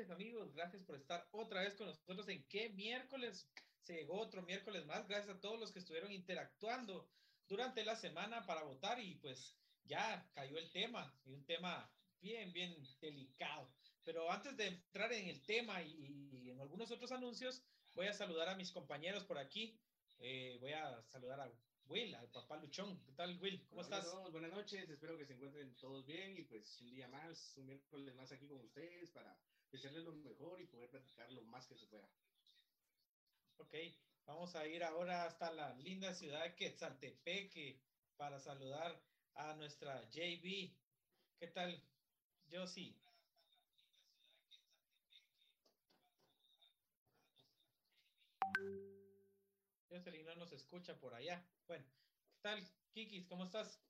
noches, amigos. Gracias por estar otra vez con nosotros en qué miércoles. Se llegó otro miércoles más. Gracias a todos los que estuvieron interactuando durante la semana para votar y pues ya cayó el tema y un tema bien, bien delicado. Pero antes de entrar en el tema y, en algunos otros anuncios, voy a saludar a mis compañeros por aquí. Eh, voy a saludar a Will, al papá Luchón. ¿Qué tal, Will? ¿Cómo estás? Buenas noches, espero que se encuentren todos bien y pues un día más, un miércoles más aquí con ustedes para desearles lo mejor y poder platicar lo más que se pueda. Ok, vamos a ir ahora hasta la linda ciudad de Quetzaltepeque para saludar a nuestra JB. ¿Qué tal, Josie? Jocelyn no nos escucha por allá. Bueno, ¿qué tal, Kikis? ¿Cómo estás?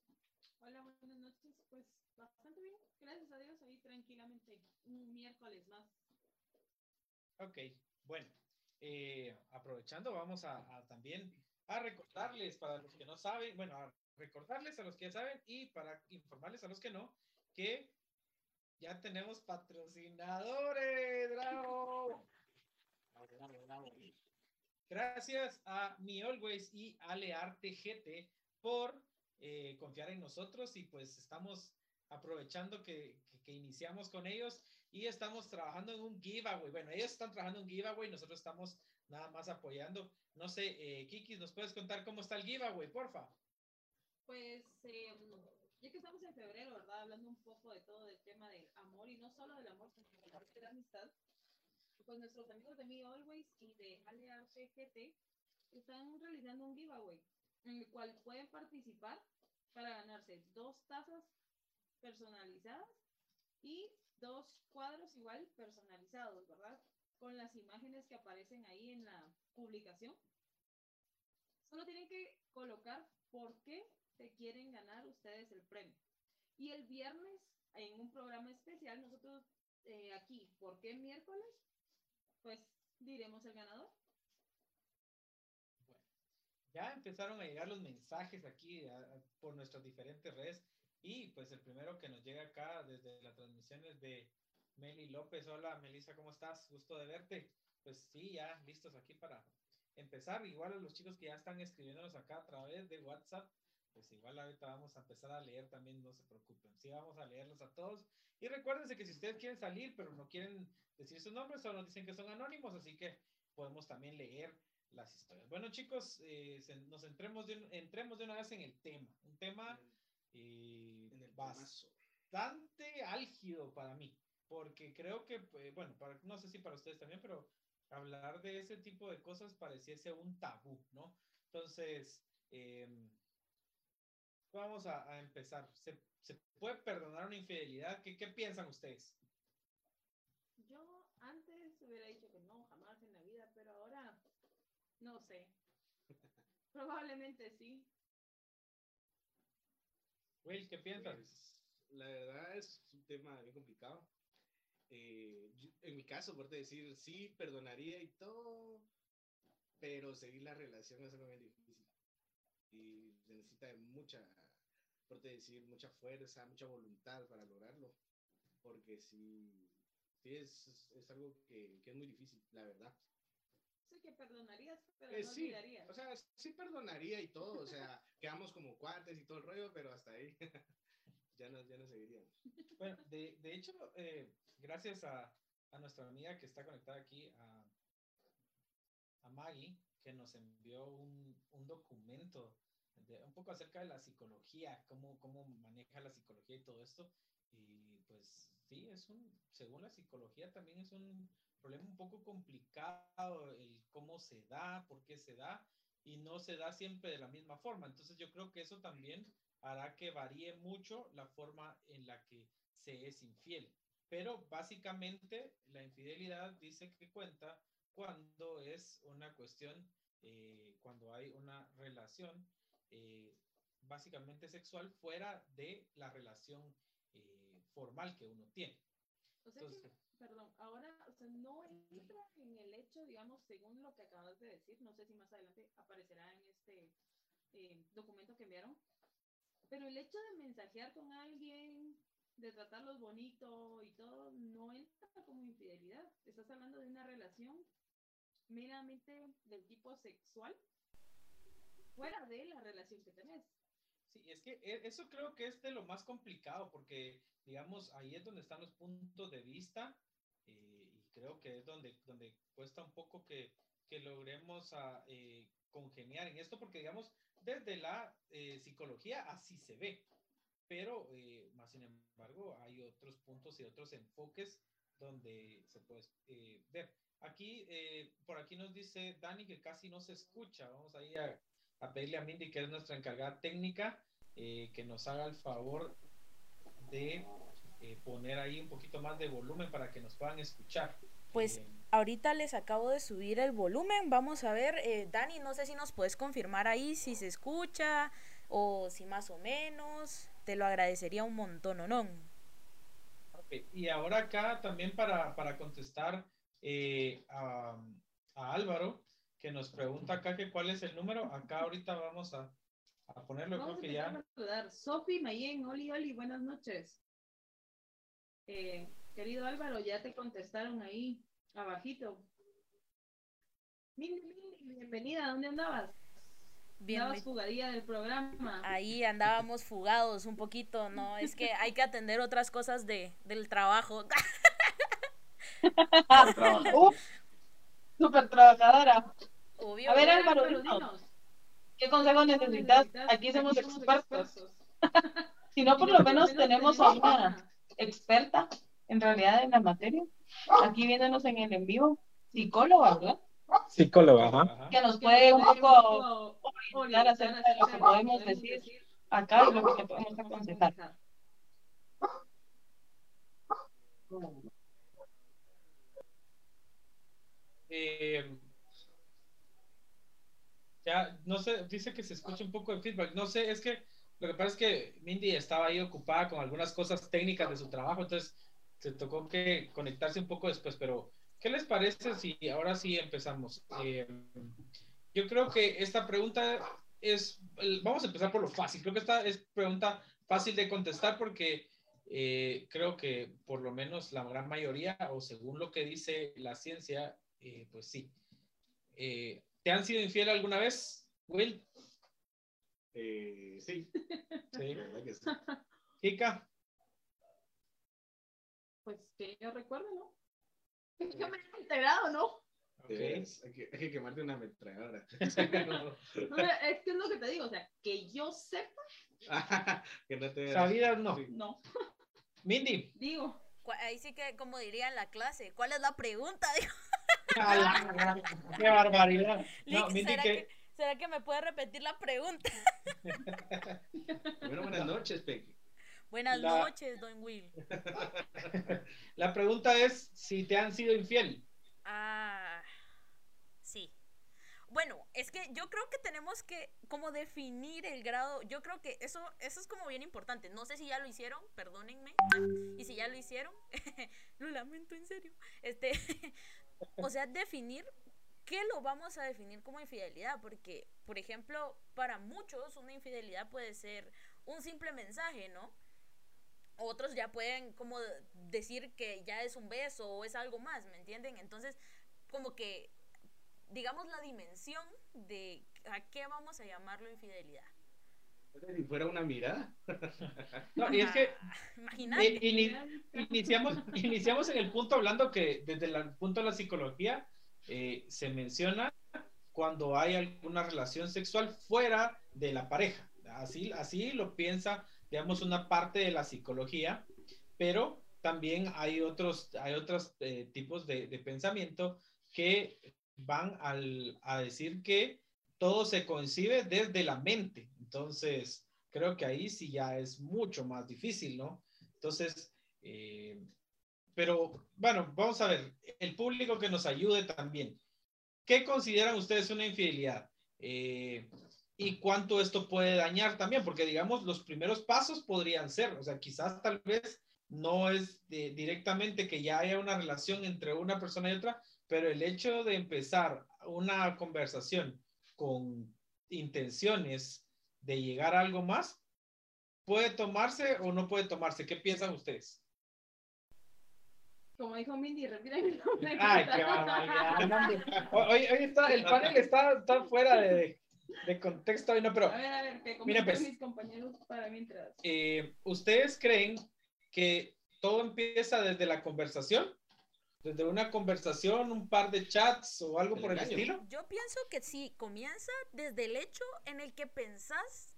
Hola, buenas noches. Pues bastante bien, gracias a Dios, ahí tranquilamente, un miércoles más. Ok, bueno, eh, aprovechando, vamos a, también a recordarles para los que no saben, bueno, recordarles a los que ya saben y para informarles a los que no, que ya tenemos patrocinadores, bravo. Gracias a Mi Always y Alearte GT por eh, confiar en nosotros y pues estamos aprovechando que, que, iniciamos con ellos y estamos trabajando en un giveaway. Bueno, ellos están trabajando en un giveaway, nosotros estamos nada más apoyando. No sé, eh, Kiki, ¿nos puedes contar cómo está el giveaway, porfa? Pues eh, ya que estamos en febrero, ¿verdad? Hablando un poco de todo el tema del amor y no solo del amor, sino de la amistad pues nuestros amigos de Me Always y de Alearse GT están realizando un giveaway en el cual pueden participar para ganarse dos tazas personalizadas y dos cuadros igual personalizados, ¿verdad? Con las imágenes que aparecen ahí en la publicación. Solo tienen que colocar por qué se quieren ganar ustedes el premio. Y el viernes, en un programa especial, nosotros eh, aquí, ¿por qué miércoles? pues diremos el ganador. Ya empezaron a llegar los mensajes aquí por nuestras diferentes redes y pues el primero que nos llega acá desde las transmisiones de Meli López. Hola Melissa, ¿cómo estás? Gusto de verte. Pues sí, ya listos aquí para empezar. Igual a los chicos que ya están escribiéndonos acá a través de WhatsApp, pues igual ahorita vamos a empezar a leer también, no se preocupen. Sí, vamos a leerlos a todos. Y recuérdense que si ustedes quieren salir, pero no quieren decir sus nombres, solo dicen que son anónimos, así que podemos también leer las historias. Bueno, chicos, eh, nos entremos de, entremos de una vez en el tema. Un tema eh, bastante álgido para mí, porque creo que, pues, bueno, para, no sé si para ustedes también, pero hablar de ese tipo de cosas pareciese un tabú, ¿no? Entonces, eh, vamos a, empezar. ¿Se, puede perdonar una infidelidad? ¿Qué, ¿Qué, piensan ustedes? Yo antes hubiera dicho que no, jamás en la vida, pero ahora no sé. Probablemente sí. Will, ¿qué piensas? Pues, la verdad es un tema bien complicado. Eh, en mi caso, por decir, sí, perdonaría y todo, pero seguir la relación es algo bien difícil. Y se necesita de mucha por decir, mucha fuerza, mucha voluntad para lograrlo. Porque si, es, es, algo que, que, es muy difícil, la verdad. Que perdonarías, pero eh, no sí, O sea, sí perdonaría y todo, o sea, quedamos como cuates y todo el rollo, pero hasta ahí ya, no, ya no seguiríamos. Bueno, de, de hecho, eh, gracias a, a, nuestra amiga que está conectada aquí, a, a Maggie, que nos envió un, un documento un poco acerca de la psicología, cómo, cómo maneja la psicología y todo esto. Y pues sí, es un, según la psicología también es un problema un poco complicado el cómo se da, por qué se da, y no se da siempre de la misma forma. Entonces yo creo que eso también hará que varíe mucho la forma en la que se es infiel. Pero básicamente la infidelidad dice que cuenta cuando es una cuestión, eh, cuando hay una relación eh, básicamente sexual fuera de la relación eh, formal que uno tiene. O sea que, perdón, ahora, o sea, no entra en el hecho, digamos, según lo que acabas de decir, no sé si más adelante aparecerá en este eh, documento que enviaron, pero el hecho de mensajear con alguien, de tratarlos bonito y todo, no entra como infidelidad. estás hablando de una relación meramente del tipo sexual fuera de la relación que tenés. Sí, es que e, eso creo que es de lo más complicado porque, digamos, ahí es donde están los puntos de vista eh, y creo que es donde, donde cuesta un poco que, que logremos a, eh, congeniar en esto porque, digamos, desde la eh, psicología así se ve, pero más sin embargo hay otros puntos y otros enfoques donde se puede ver. Aquí, por aquí nos dice Dani que casi no se escucha. Vamos a ir a, a pedirle a Mindy, que es nuestra encargada técnica, eh, que nos haga el favor de eh, poner ahí un poquito más de volumen para que nos puedan escuchar. Pues Eh, ahorita les acabo de subir el volumen. Vamos a ver, Dani, no sé si nos puedes confirmar ahí si se escucha o si más o menos. Te lo agradecería un montón, ¿o no? Y ahora acá también para, para contestar a, a Álvaro, que nos pregunta acá que cuál es el número. Acá ahorita vamos a, a ponerlo, Vamos a que ya. Sofi, Mayen, Oli, Oli, buenas noches. Eh, querido Álvaro, ya te contestaron ahí, abajito. Mindy, Mindy, bienvenida, ¿dónde andabas? Bien, Andabas fugadilla del programa. ahí andábamos fugados un poquito, ¿no? Es que hay que atender otras cosas de, del trabajo. Súper trabajadora. Obvio. A ver, Álvaro, dinos. ¿Qué consejo necesitas? Aquí somos expertos. Si no, por lo menos tenemos a una experta en realidad en la materia. Aquí viéndonos en el en vivo, psicóloga, ¿verdad? Psicóloga, ajá. Que nos puede un poco orientar acerca de lo que podemos decir acá y lo que podemos aconsejar. Eh, ya, no sé, dice que se escucha un poco de feedback. No sé, es que lo que pasa es que Mindy estaba ahí ocupada con algunas cosas técnicas de su trabajo, entonces se tocó que conectarse un poco después, pero ¿qué les parece si ahora sí empezamos? Eh, yo creo que esta pregunta es, vamos a empezar por lo fácil, creo que esta es pregunta fácil de contestar porque eh, creo que por lo menos la gran mayoría, o según lo que dice la ciencia, eh, pues sí. ¿Te han sido infiel alguna vez, Will? Eh, sí, Sí. la verdad que sí. Kika, Pues que yo recuerdo, ¿no? Yo me he enterado, ¿no? De Ok. veras, Hay que, hay que quemarte una ametralladora. No, Es que es lo que te digo, o sea, que yo sepa, que no te sabidas no. Sí. no. Mindy. Digo, Ahí sí que, como diría en la clase, ¿cuál es la pregunta? Digo, ¡Qué barbaridad! No, Lick, Mindy, ¿será, que, que, ¿Será que me puede repetir la pregunta? Primero, buenas noches, Peque. Buenas La- noches, don Will. la pregunta es si te han sido infiel. Ah, sí. Bueno, es que yo creo que tenemos que como definir el grado. Yo creo que eso, eso es como bien importante. No sé si ya lo hicieron, perdónenme. Y si ya lo hicieron, lo lamento en serio. Este, o sea, definir qué lo vamos a definir como infidelidad. Porque, por ejemplo, para muchos una infidelidad puede ser un simple mensaje, ¿no? Otros ya pueden como decir que ya es un beso o es algo más, ¿me entienden? Entonces, como que, digamos, la dimensión de a qué vamos a llamarlo infidelidad. Si fuera una mirada. No, y es que Imagínate. ini- iniciamos, iniciamos en el punto hablando que desde el punto de la psicología eh, se menciona cuando hay alguna relación sexual fuera de la pareja. Así, así lo piensa, digamos, una parte de la psicología, pero también hay otros, hay otros eh, tipos de, de pensamiento que van al, a decir que todo se concibe desde la mente. Entonces, creo que ahí sí ya es mucho más difícil, ¿no? Entonces, eh, pero bueno, vamos a ver, el público que nos ayude también. ¿Qué consideran ustedes una infidelidad? Eh, y cuánto esto puede dañar también, porque digamos, los primeros pasos podrían ser, o sea, quizás tal vez no es de- directamente que ya haya una relación entre una persona y otra, pero el hecho de empezar una conversación con intenciones de llegar a algo más, ¿puede tomarse o no puede tomarse? ¿Qué piensan ustedes? Como dijo Mindy, repita mi nombre. Ay, qué barbaridad. no, hombre. Hoy, hoy está, el panel está, está fuera de, de contexto hoy, no, pero A ver, a ver, que Mira, pues. mis compañeros para mientras. eh, ¿ustedes creen que todo empieza desde la conversación? Desde una conversación, un par de chats o algo El por el estilo. Yo pienso que sí, comienza desde el hecho en el que pensás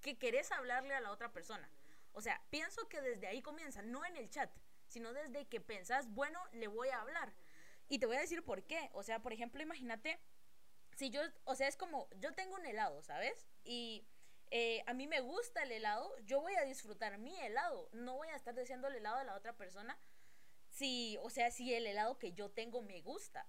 que querés hablarle a la otra persona. O sea, pienso que desde ahí comienza, no en el chat, sino desde que pensás, bueno, le voy a hablar. Y te voy a decir por qué. O sea, por ejemplo, imagínate, si yo, o sea, es como, yo tengo un helado, ¿sabes? Y eh, a mí me gusta el helado, yo voy a disfrutar mi helado, no voy a estar deseando el helado de la otra persona. Si, o sea, si el helado que yo tengo me gusta.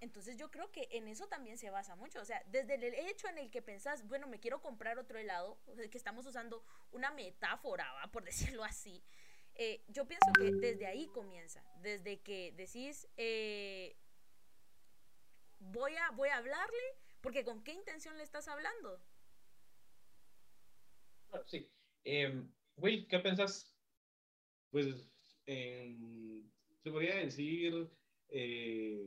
Entonces yo creo que en eso también se basa mucho. O sea, desde el hecho en el que pensás, bueno, me quiero comprar otro helado, que estamos usando una metáfora, ¿va? por decirlo así. eh, yo pienso que desde ahí comienza. Desde que decís, eh, voy, a, voy a hablarle, porque ¿con qué intención le estás hablando? Sí. Eh, Will, ¿qué pensás? Pues em, se podría decir eh,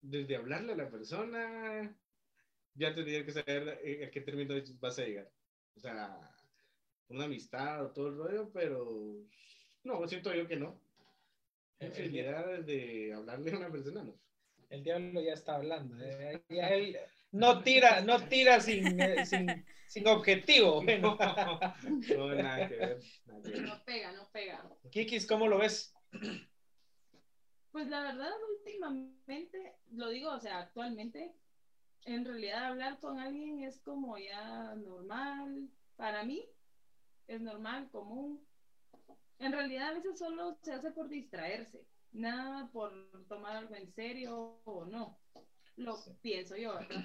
desde hablarle a la persona, ya tendría que saber eh, a qué término vas a llegar. O sea, una amistad o todo el rollo, pero no, siento yo que no. El, el- Infidelidad desde hablarle a una persona, no. el diablo ya está hablando. eh, ya él no tira, no tira sin, eh, sin, sin objetivo. Bueno. No, nada que ver. nada que ver. No pega, no pega. Kikis, ¿cómo lo ves? Pues la verdad, últimamente, lo digo, o sea, actualmente, en realidad hablar con alguien es como ya normal. Para mí, es normal, común. En realidad, a veces solo se hace por distraerse, nada por tomar algo en serio o no. Lo Sí. pienso yo, ¿verdad?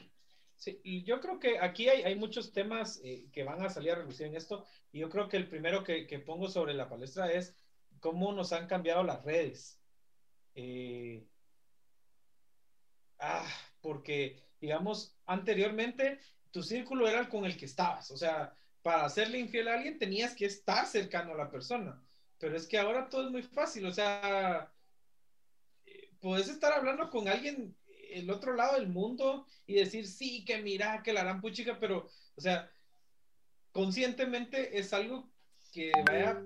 Sí, yo creo que aquí hay, muchos temas eh, que van a salir a relucir en esto. Y yo creo que el primero que, que pongo sobre la palestra es cómo nos han cambiado las redes. Eh, ah, porque, digamos, anteriormente tu círculo era el con el que estabas. O sea, para hacerle infiel a alguien tenías que estar cercano a la persona. Pero es que ahora todo es muy fácil. O sea, eh, puedes estar hablando con alguien el otro lado del mundo y decir, sí, que mira, que la harán puchica, pero, o sea, conscientemente es algo que vaya,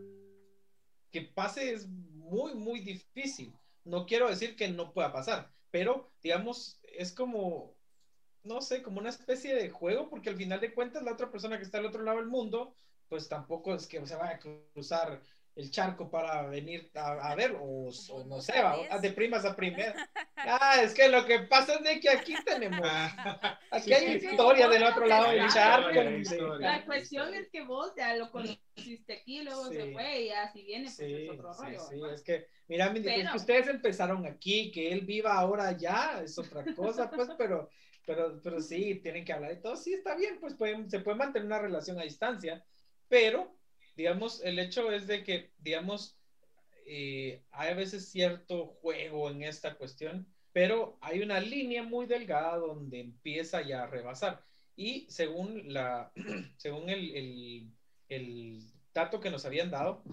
que pase es muy, muy difícil. No quiero decir que no pueda pasar, pero, digamos, es como, no sé, como una especie de juego, porque al final de cuentas la otra persona que está al otro lado del mundo, pues tampoco es que se vaya a cruzar el charco para venir a, a ver, o, o no sé, va, sabes. de primas a primera. Ah, es que lo que pasa es de que aquí tenemos, aquí Sí, hay sí, sí. historia del otro lado del charco. La cuestión es que vos ya lo conociste aquí, luego Sí. se fue y ya si viene, pues Sí, es otro rollo. sí, ¿verdad? es que, mira, pues, Pero- que ustedes empezaron aquí, que él viva ahora allá, es otra cosa, pues, pero, pero, pero sí, tienen que hablar de todo, sí, está bien, pues pueden, se puede mantener una relación a distancia, pero, digamos, el hecho es de que, digamos, eh, hay a veces cierto juego en esta cuestión, pero hay una línea muy delgada donde empieza ya a rebasar. Y según, la, según el, el, el dato que nos habían dado,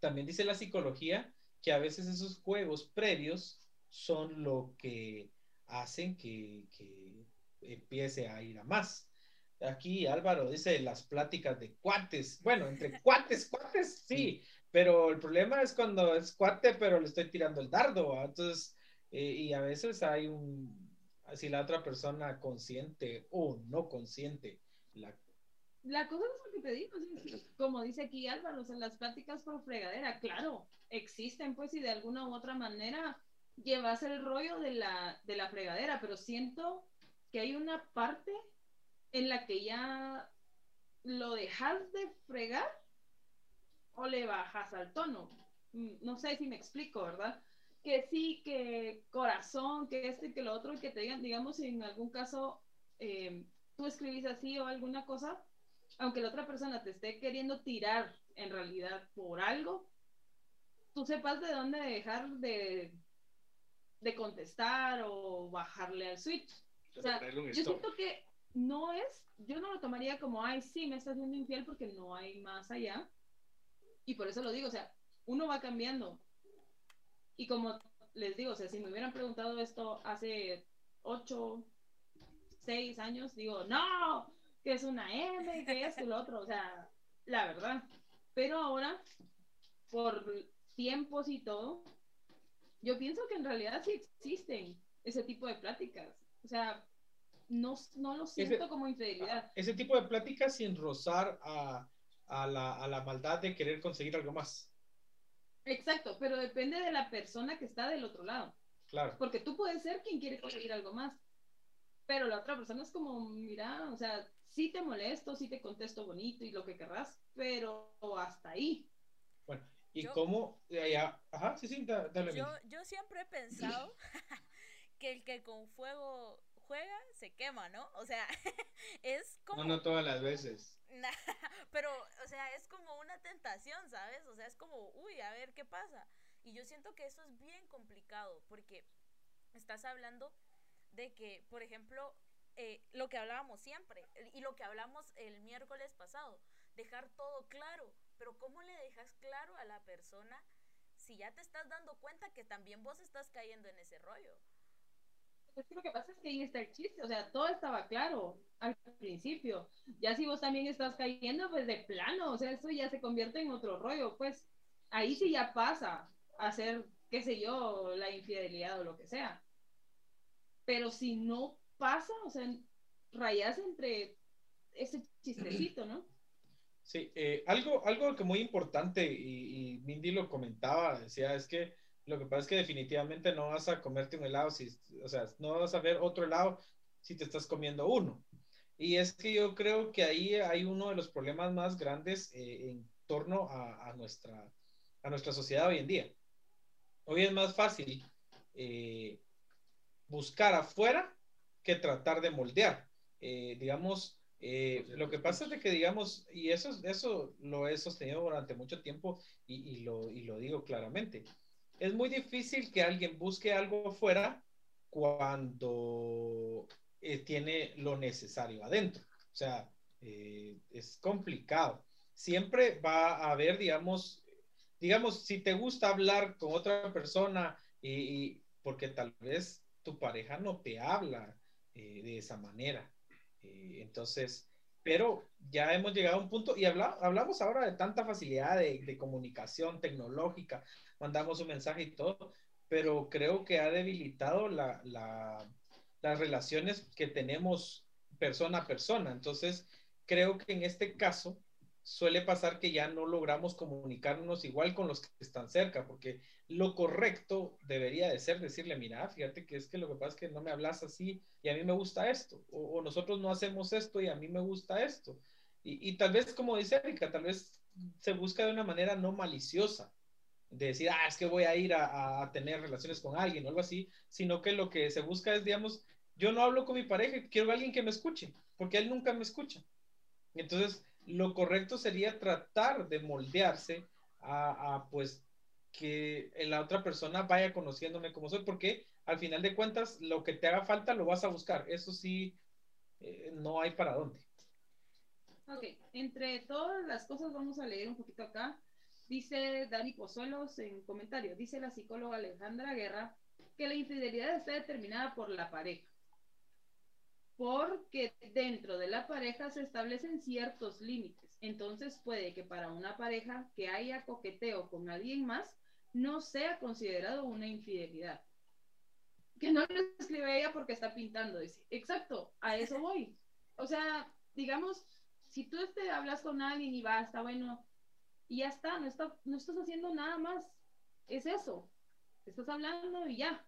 también dice la psicología que a veces esos juegos previos son lo que hacen que, que empiece a ir a más. Aquí Álvaro dice las pláticas de cuates. Bueno, entre cuates, cuates, sí, pero el problema es cuando es cuate, pero le estoy tirando el dardo. ¿va? Entonces, eh, y a veces hay un, si la otra persona consciente o no consciente, la La cosa es lo que te digo, como dice aquí Álvaro, o sea, las pláticas por fregadera, claro, existen pues y de alguna u otra manera llevas el rollo de la, de la fregadera, pero siento que hay una parte en la que ya lo dejas de fregar o le bajas al tono. Mm, No sé si me explico, ¿verdad? Que sí, que corazón, que este, que lo otro, y que te digan, digamos, si en algún caso eh, tú escribís así o alguna cosa, aunque la otra persona te esté queriendo tirar en realidad por algo, tú sepas de dónde dejar de, de contestar o bajarle al switch. O sea, yo siento que no es, yo no lo tomaría como, ay, sí, me estás siendo infiel porque no hay más allá. Y por eso lo digo, o sea, uno va cambiando. Y como les digo, o sea, si me hubieran preguntado esto hace ocho, seis años, digo, no, que es una M, que es el otro, o sea, la verdad. Pero ahora, por tiempos y todo, yo pienso que en realidad sí existen ese tipo de pláticas. O sea, no, no lo siento Ese- como infidelidad. Ese tipo de pláticas sin rozar a, a la, a la maldad de querer conseguir algo más. Exacto, pero depende de la persona que está del otro lado. Claro. Porque tú puedes ser quien quiere conseguir algo más. Pero la otra persona es como, mira, o sea, sí te molesto, sí te contesto bonito y lo que querrás, pero hasta ahí. Bueno, ¿y Yo- cómo? eh, ajá, sí, sí, da- dale. Yo, yo siempre he pensado que el que con fuego juega se quema, ¿no? O sea, es como... No, no todas las veces. Pero, o sea, es como una tentación, ¿sabes? O sea, es como, uy, a ver qué pasa. Y yo siento que eso es bien complicado porque estás hablando de que, por ejemplo, eh, lo que hablábamos siempre eh, y lo que hablamos el miércoles pasado, dejar todo claro. Pero ¿cómo le dejas claro a la persona si ya te estás dando cuenta que también vos estás cayendo en ese rollo? Es que lo que pasa es que ahí está el chiste, o sea, todo estaba claro al principio. Ya si vos también estás cayendo, pues de plano, o sea, eso ya se convierte en otro rollo, pues ahí sí ya pasa a ser, qué sé yo, la infidelidad o lo que sea. Pero si no pasa, o sea, rayas entre ese chistecito, ¿no? Sí, eh, algo, algo que muy importante, y, y Mindy lo comentaba, decía, es que lo que pasa es que definitivamente no vas a comerte un helado, si, o sea, no vas a ver otro helado si te estás comiendo uno. Y es que yo creo que ahí hay uno de los problemas más grandes eh, en torno a, a nuestra, a nuestra sociedad hoy en día. Hoy es más fácil eh, buscar afuera que tratar de moldear. Eh, digamos, eh, lo que pasa es de que, digamos, y eso, eso lo he sostenido durante mucho tiempo y, y lo, y lo digo claramente, es muy difícil que alguien busque algo afuera cuando eh, tiene lo necesario adentro. O sea, eh, es complicado. Siempre va a haber, digamos, digamos, si te gusta hablar con otra persona y, porque tal vez tu pareja no te habla eh, de esa manera. Entonces, pero ya hemos llegado a un punto y habla, hablamos ahora de tanta facilidad de, comunicación tecnológica, mandamos un mensaje y todo, pero creo que ha debilitado la, la, las relaciones que tenemos persona a persona. Entonces, creo que en este caso suele pasar que ya no logramos comunicarnos igual con los que están cerca, porque lo correcto debería de ser decirle, mira, fíjate que es que lo que pasa es que no me hablas así y a mí me gusta esto, o, o nosotros no hacemos esto y a mí me gusta esto. Y, y, tal vez, como dice Erika, tal vez se busca de una manera no maliciosa, de decir, ah, es que voy a ir a, a tener relaciones con alguien o algo así, sino que lo que se busca es, digamos, yo no hablo con mi pareja, quiero a alguien que me escuche, porque él nunca me escucha. Entonces, lo correcto sería tratar de moldearse a, pues que la otra persona vaya conociéndome como soy, porque al final de cuentas lo que te haga falta lo vas a buscar. Eso sí, eh, no hay para dónde. Ok, entre todas las cosas vamos a leer un poquito acá. Dice Dani Pozuelos en comentario, dice la psicóloga Alejandra Guerra que la infidelidad está determinada por la pareja porque dentro de la pareja se establecen ciertos límites. Entonces puede que para una pareja que haya coqueteo con alguien más no sea considerado una infidelidad. Que no lo escribe ella porque está pintando. Dice, exacto, a eso voy. O sea, digamos, si tú este, hablas con alguien y va, está bueno, y ya está, no, está, no estás haciendo nada más. Es eso. Estás hablando y ya.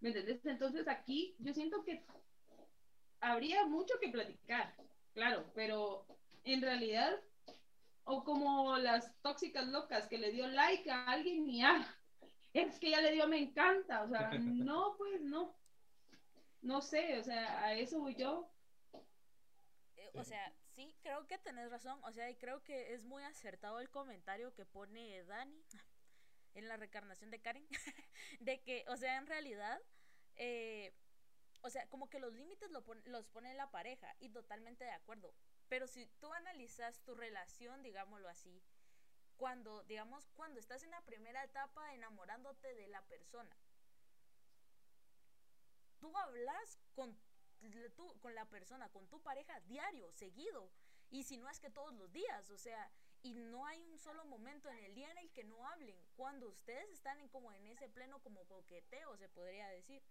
¿Me entendés? Entonces aquí yo siento que habría mucho que platicar, claro, pero en realidad, o como las tóxicas locas que le dio like a alguien y ah, es que ya le dio me encanta, o sea, no, pues no, no sé, o sea, a eso voy yo. Eh, o sea, sí, creo que tenés razón, o sea, y creo que es muy acertado el comentario que pone Dani en la reencarnación de Karen, de que, o sea, en realidad, eh, o sea, como que los límites lo pon los pone la pareja y totalmente de acuerdo. Pero si tú analizas tu relación, digámoslo así, cuando, digamos, cuando estás en la primera etapa enamorándote de la persona. Tú hablas con, tú, con la persona, con tu pareja diario, seguido. Y si no es que todos los días, o sea, y no hay un solo momento en el día en el que no hablen. Cuando ustedes están en, como en ese pleno como coqueteo, se podría decir.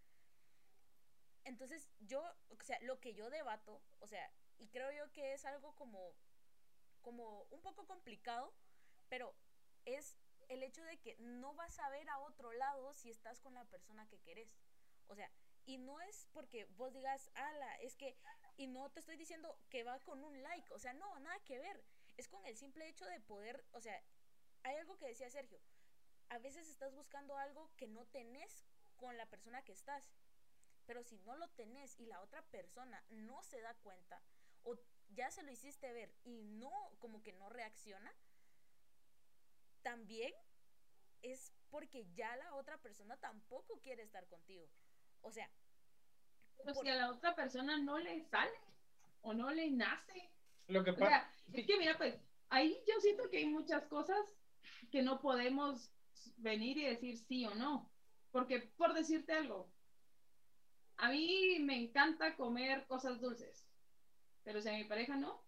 Entonces, yo, o sea, lo que yo debato, o sea, y creo yo que es algo como, como un poco complicado, pero es el hecho de que no vas a ver a otro lado si estás con la persona que querés. O sea, y no es porque vos digas, ala, es que, y no te estoy diciendo que va con un like, o sea, no, nada que ver. Es con el simple hecho de poder, o sea, hay algo que decía Sergio, a veces estás buscando algo que no tenés con la persona que estás. Pero si no lo tenés y la otra persona no se da cuenta o ya se lo hiciste ver y no, como que no reacciona, también es porque ya la otra persona tampoco quiere estar contigo. O sea, pero si a la otra persona no le sale o no le nace. Lo que O pasa. sea, es que mira, pues ahí yo siento que hay muchas cosas que no podemos venir y decir sí o no. Porque, por decirte algo, a mí me encanta comer cosas dulces, pero si a mi pareja no,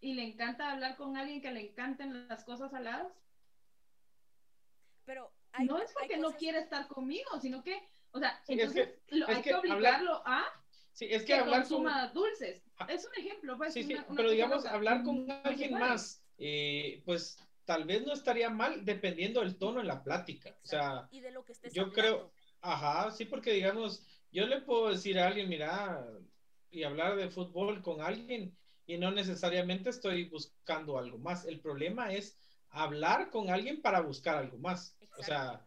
y le encanta hablar con alguien que le encanten las cosas saladas, pero hay, no es porque no quiere estar conmigo, sino que, o sea, Sí, es entonces lo- es hay que que hablar- obligarlo a Sí, es que que hablar con. consuma dulces. Ah. Es un ejemplo, pues. Sí, sí, una- una pero digamos, loca. hablar con se alguien puede. más, eh, pues tal vez no estaría mal dependiendo del tono en la plática. O sea, y de lo que estés yo hablando. creo, ajá, sí, porque digamos, yo le puedo decir a alguien, mira, y hablar de fútbol con alguien, y no necesariamente estoy buscando algo más. El problema es hablar con alguien para buscar algo más. O sea,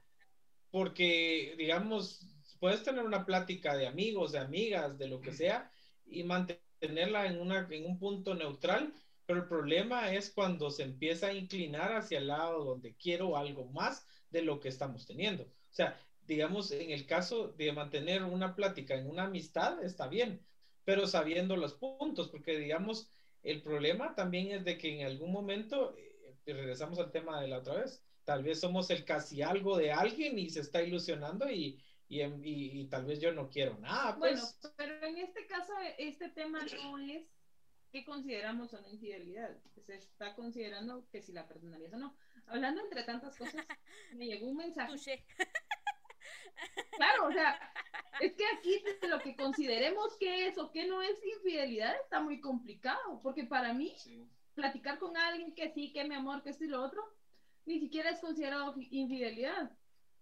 porque, digamos, puedes tener una plática de amigos, de amigas, de lo que sea, y mantenerla en, una, en un punto neutral, pero el problema es cuando se empieza a inclinar hacia el lado donde quiero algo más de lo que estamos teniendo. O sea, digamos, en el caso de mantener una plática en una amistad, está bien, pero sabiendo los puntos, porque digamos, el problema también es de que en algún momento, eh, regresamos al tema de la otra vez, tal vez somos el casi algo de alguien y se está ilusionando y, y, en- y- y tal vez yo no quiero nada, Bueno, pues. pero en este caso, este tema no es qué consideramos una infidelidad. Se está considerando que si la perdonarías o no. Hablando entre tantas cosas, me llegó un mensaje. Claro, o sea, es que aquí lo que consideremos que es o que no es infidelidad está muy complicado, porque para mí Sí. platicar con alguien que sí, que mi amor, que esto y lo otro, ni siquiera es considerado fi- infidelidad,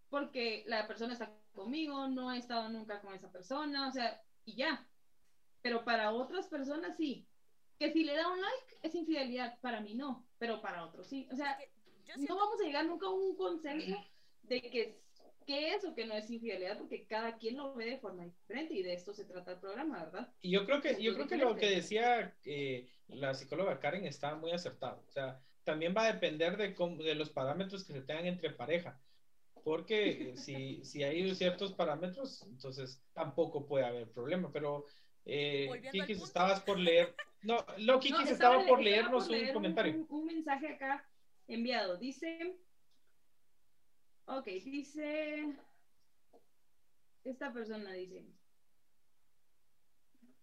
porque la persona está conmigo, no he estado nunca con esa persona, o sea, y ya. Pero para otras personas sí. Que si le da un like es infidelidad, para mí no, pero para otros sí. O sea, no vamos a llegar nunca a un consenso de que qué es o qué no es infidelidad, porque cada quien lo ve de forma diferente y de esto se trata el programa, ¿verdad? Y yo creo que, yo creo que lo que decía eh, la psicóloga Karen está muy acertado. O sea, también va a depender de, cómo- de los parámetros que se tengan entre pareja. Porque si, si hay ciertos parámetros, entonces tampoco puede haber problema. Pero, eh, Kikis, estabas por leer. No, no, Kikis No, estaba, por estaba leernos por un leer comentario. Un, un mensaje acá enviado. Dice. Ok, dice. Esta persona dice.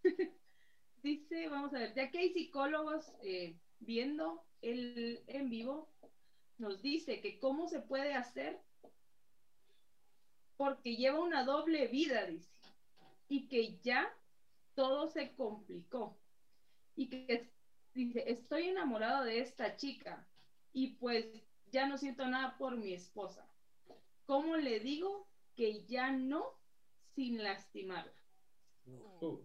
dice, vamos a ver, ya que hay psicólogos eh, viendo el en vivo, nos dice que cómo se puede hacer porque lleva una doble vida, dice, y que ya todo se complicó y que es- dice, estoy enamorado de esta chica y pues ya no siento nada por mi esposa. ¿Cómo le digo que ya no sin lastimarla? Uh,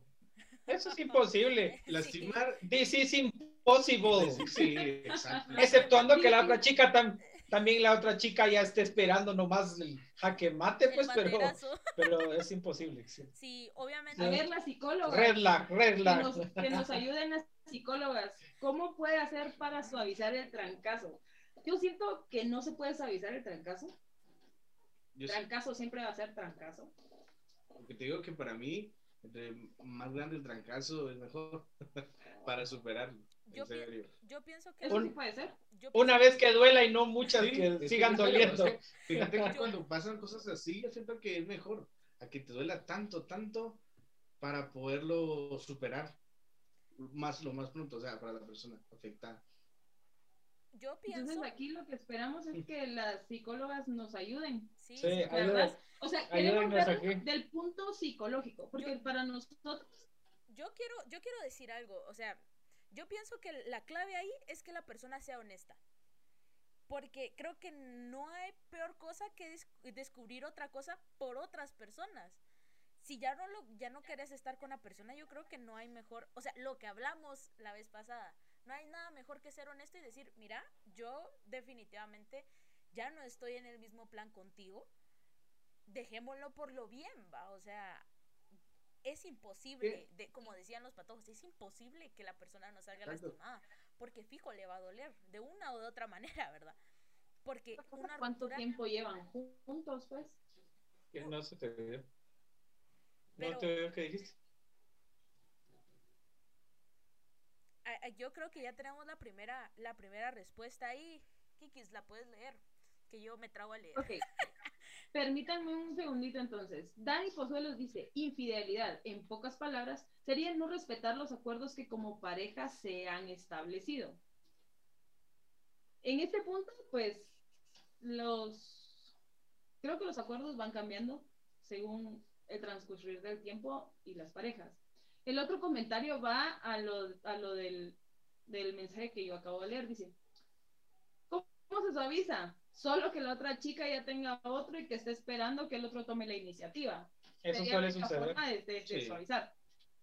eso es imposible. Sí. Lastimar. This is impossible. Sí, exacto. Exceptuando que la otra chica tam- también la otra chica ya esté esperando nomás el jaque mate, pues, pero, pero es imposible. sí. Sí, obviamente. A ver, la psicóloga. Red lag, red que lag. nos, que nos ayuden las psicólogas. ¿Cómo puede hacer para suavizar el trancazo? Yo siento que no se puede suavizar el trancazo. Yo sí, Trancazo siempre va a ser trancazo. porque te digo que para mí, entre más grande el trancazo es mejor para superarlo. Yo, pi- pienso que... Eso sí puede ser. yo Una vez que duela y no muchas Sí, que sigan doliendo. Fíjate que Yo- cuando pasan cosas así, yo siento que es mejor a que te duela tanto, tanto para poderlo superar más lo más pronto, o sea, para la persona afectada. Yo pienso... Entonces aquí lo que esperamos es que las psicólogas nos ayuden. Sí, Sí, ayuda. O sea, queremos del punto psicológico, porque Yo- para nosotros yo quiero, yo quiero decir algo, o sea, yo pienso que la clave ahí es que la persona sea honesta. Porque creo que no hay peor cosa que des- descubrir otra cosa por otras personas. Si ya no lo, ya no querés estar con la persona, yo creo que no hay mejor, o sea, lo que hablamos la vez pasada, no hay nada mejor que ser honesto y decir, mira, yo definitivamente ya no estoy en el mismo plan contigo, dejémoslo por lo bien, va, o sea, es imposible, de, como decían los patojos, es imposible que la persona no salga Exacto. lastimada, porque fijo le va a doler, de una o de otra manera, ¿verdad? Porque una ¿cuánto ruptura, tiempo llevan juntos, pues? Que No se te vio. Pero- No te veo que dijiste. a- a- yo creo que ya tenemos la primera, la primera respuesta ahí, Kikis, la puedes leer, que yo me trago a leer. Ok. Permítanme un segundito entonces. Dani Pozuelos dice, infidelidad, en pocas palabras, sería no respetar los acuerdos que como pareja se han establecido. En este punto, pues, los... Creo que los acuerdos van cambiando según el transcurrir del tiempo y las parejas. El otro comentario va a lo, a lo del, del mensaje que yo acabo de leer. Dice, ¿cómo se suaviza? Solo que la otra chica ya tenga otro y que esté esperando que el otro tome la iniciativa. Eso Sería suele suceder. forma de, de- de Sí. suavizar.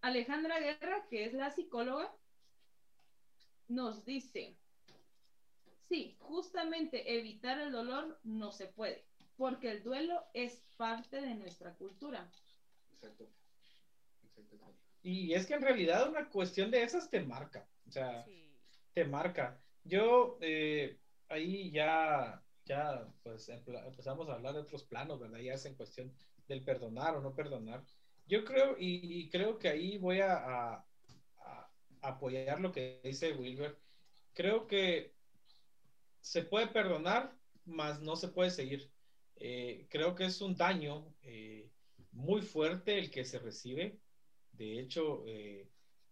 Alejandra Guerra, que es la psicóloga, nos dice, sí, justamente evitar el dolor no se puede, porque el duelo es parte de nuestra cultura. Exacto. Exacto. exacto. Y es que en realidad una cuestión de esas te marca. O sea, Sí. te marca. Yo eh, ahí ya, ya pues empezamos a hablar de otros planos, ¿verdad? Ya es en cuestión del perdonar o no perdonar. Yo creo, y, y creo que ahí voy a, a- a apoyar lo que dice Wilber. Creo que se puede perdonar, mas no se puede seguir. Eh, creo que es un daño eh, muy fuerte el que se recibe. De hecho, eh,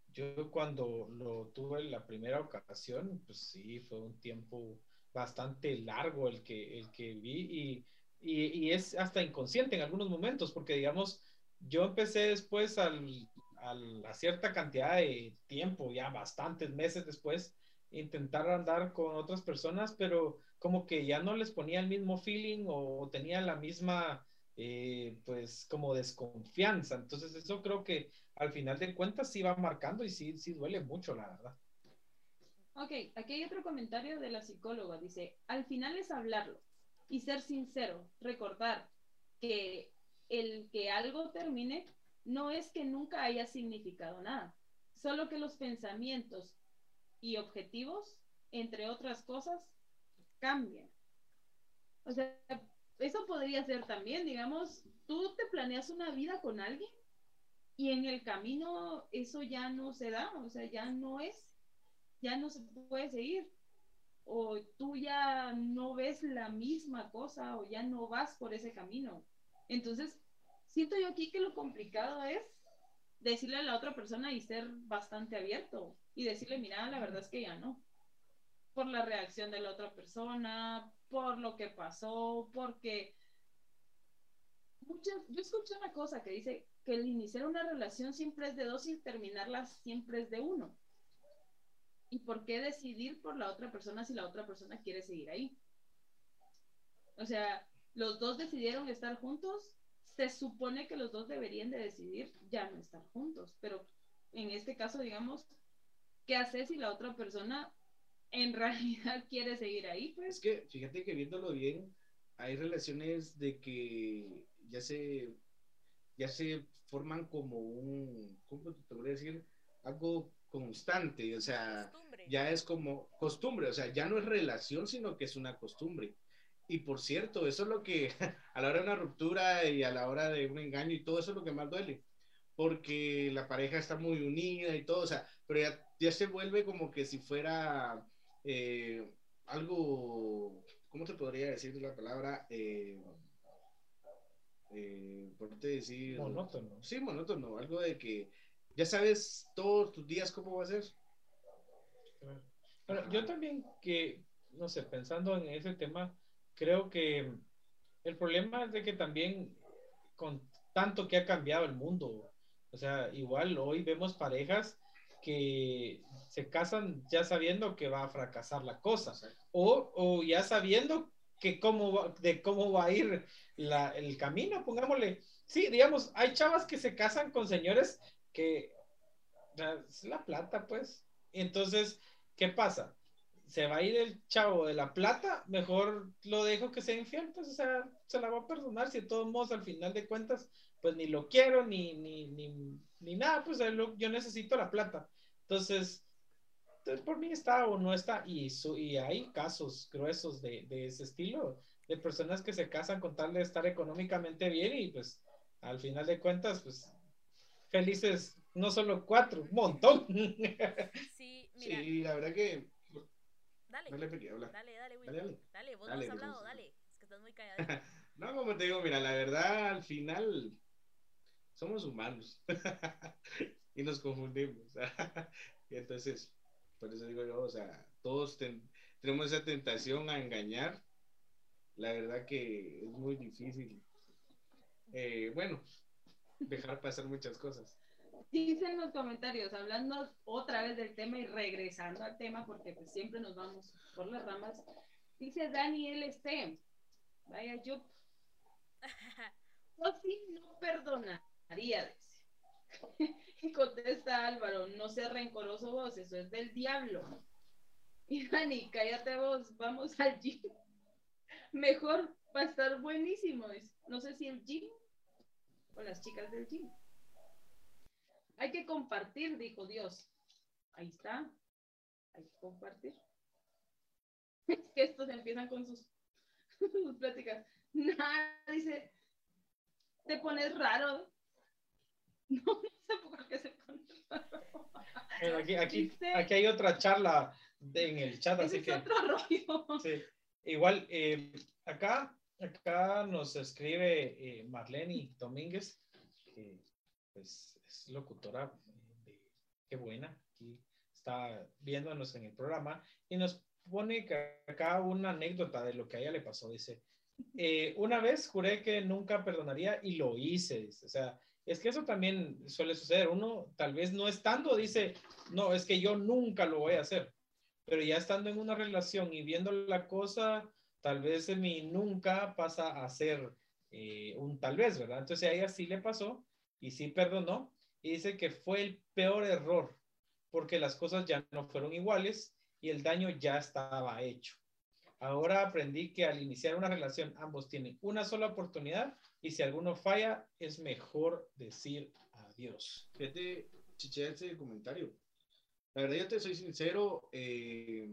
yo cuando lo tuve la primera ocasión, pues sí, fue un tiempo bastante largo el que, el que vi y, y, es hasta inconsciente en algunos momentos, porque digamos, yo empecé después al, al- a cierta cantidad de tiempo, ya bastantes meses después, intentar andar con otras personas, pero como que ya no les ponía el mismo feeling o tenía la misma, eh, pues como desconfianza. Entonces eso creo que al final de cuentas sí va marcando y sí, sí duele mucho, la verdad. Ok, aquí hay otro comentario de la psicóloga. Dice, al final es hablarlo y ser sincero, recordar que el que algo termine no es que nunca haya significado nada, solo que los pensamientos y objetivos, entre otras cosas, cambian. O sea, eso podría ser también, digamos, tú te planeas una vida con alguien y en el camino eso ya no se da, o sea, ya no es ya no se puede seguir. O tú ya no ves la misma cosa o ya no vas por ese camino. Entonces, siento yo aquí que lo complicado es decirle a la otra persona y ser bastante abierto y decirle, mira, la verdad es que ya no. Por la reacción de la otra persona, por lo que pasó, porque muchas, yo escuché una cosa que dice que el iniciar una relación siempre es de dos y terminarla siempre es de uno. ¿Y por qué decidir por la otra persona si la otra persona quiere seguir ahí? O sea, los dos decidieron estar juntos, se supone que los dos deberían de decidir ya no estar juntos, pero en este caso, digamos, ¿qué haces si la otra persona en realidad quiere seguir ahí? Pues Es que fíjate que viéndolo bien, hay relaciones de que ya se, ya se forman como un, ¿cómo te podría decir? Algo constante, o sea, Costumbre. ya es como costumbre, o sea, ya no es relación, sino que es una costumbre. Y por cierto, eso es lo que a la hora de una ruptura y a la hora de un engaño y todo eso es lo que más duele. porque la pareja está muy unida y todo, o sea, pero ya, ya se vuelve como que si fuera eh, algo, ¿cómo te podría decir la palabra? Eh, eh, por te decir... Monótono. Sí, monótono, algo de que ya sabes todos tus días cómo va a ser. Bueno, yo también que, no sé, pensando en ese tema, creo que el problema es de que también con tanto que ha cambiado el mundo, o sea, igual hoy vemos parejas que se casan ya sabiendo que va a fracasar la cosa, o, o ya sabiendo que cómo va, de cómo va a ir la, el camino, pongámosle. Sí, digamos, hay chavas que se casan con señores que es la plata, pues. Entonces, ¿qué pasa? Se va a ir el chavo de la plata, mejor lo dejo que sea infiel, pues, o sea, se la va a perdonar si de todos modos al final de cuentas, pues ni lo quiero, ni, ni, ni, ni nada, pues yo necesito la plata. Entonces, por mí está o no está, y, su, y hay casos gruesos de, de ese estilo, de personas que se casan con tal de estar económicamente bien y pues al final de cuentas, pues felices, no solo cuatro, un montón. Sí, mira. Sí, la verdad que... Dale. Habla. Dale, dale, Will. Dale, Dale, dale. vos Dale, no has hablado, dale. Es que estás muy callado. No, como te digo, mira, la verdad, al final somos humanos y nos confundimos. y entonces, por eso digo yo, o sea, todos ten- tenemos esa tentación a engañar. La verdad que es muy difícil. Eh, bueno, dejar pasar muchas cosas. Dicen los comentarios, hablando otra vez del tema y regresando al tema, porque pues siempre nos vamos por las ramas. Dice Daniel este, vaya yo, sí no perdonaría, dice. Y contesta Álvaro, no seas rencoroso vos, eso es del diablo. Y Dani, cállate vos, vamos al gym. Mejor va a estar buenísimo. No sé si el gym o las chicas del gym. Hay que compartir, dijo Dios. Ahí está. Hay que compartir. Es que estos empiezan con sus, sus pláticas. Nada, dice, te pones raro. No, no sé por qué se pone raro. Aquí, aquí, aquí hay otra charla de- en el chat, así es que otro rollo. sí. igual eh, acá, acá nos escribe eh, Marlene Domínguez, que pues es locutora de qué buena, aquí está viéndonos en el programa y nos pone acá una anécdota de lo que a ella le pasó, dice, eh, una vez juré que nunca perdonaría y lo hice, dice, o sea, es que eso también suele suceder, uno tal vez no estando dice, no, es que yo nunca lo voy a hacer, pero ya estando en una relación y viendo la cosa, tal vez mi nunca pasa a ser eh, un tal vez, ¿verdad? Entonces a ella sí le pasó y sí perdonó y dice que fue el peor error porque las cosas ya no fueron iguales y el daño ya estaba hecho. Ahora aprendí que al iniciar una relación ambos tienen una sola oportunidad y si alguno falla es mejor decir adiós. Fíjate, chiché ese comentario. La verdad, yo te soy sincero, eh,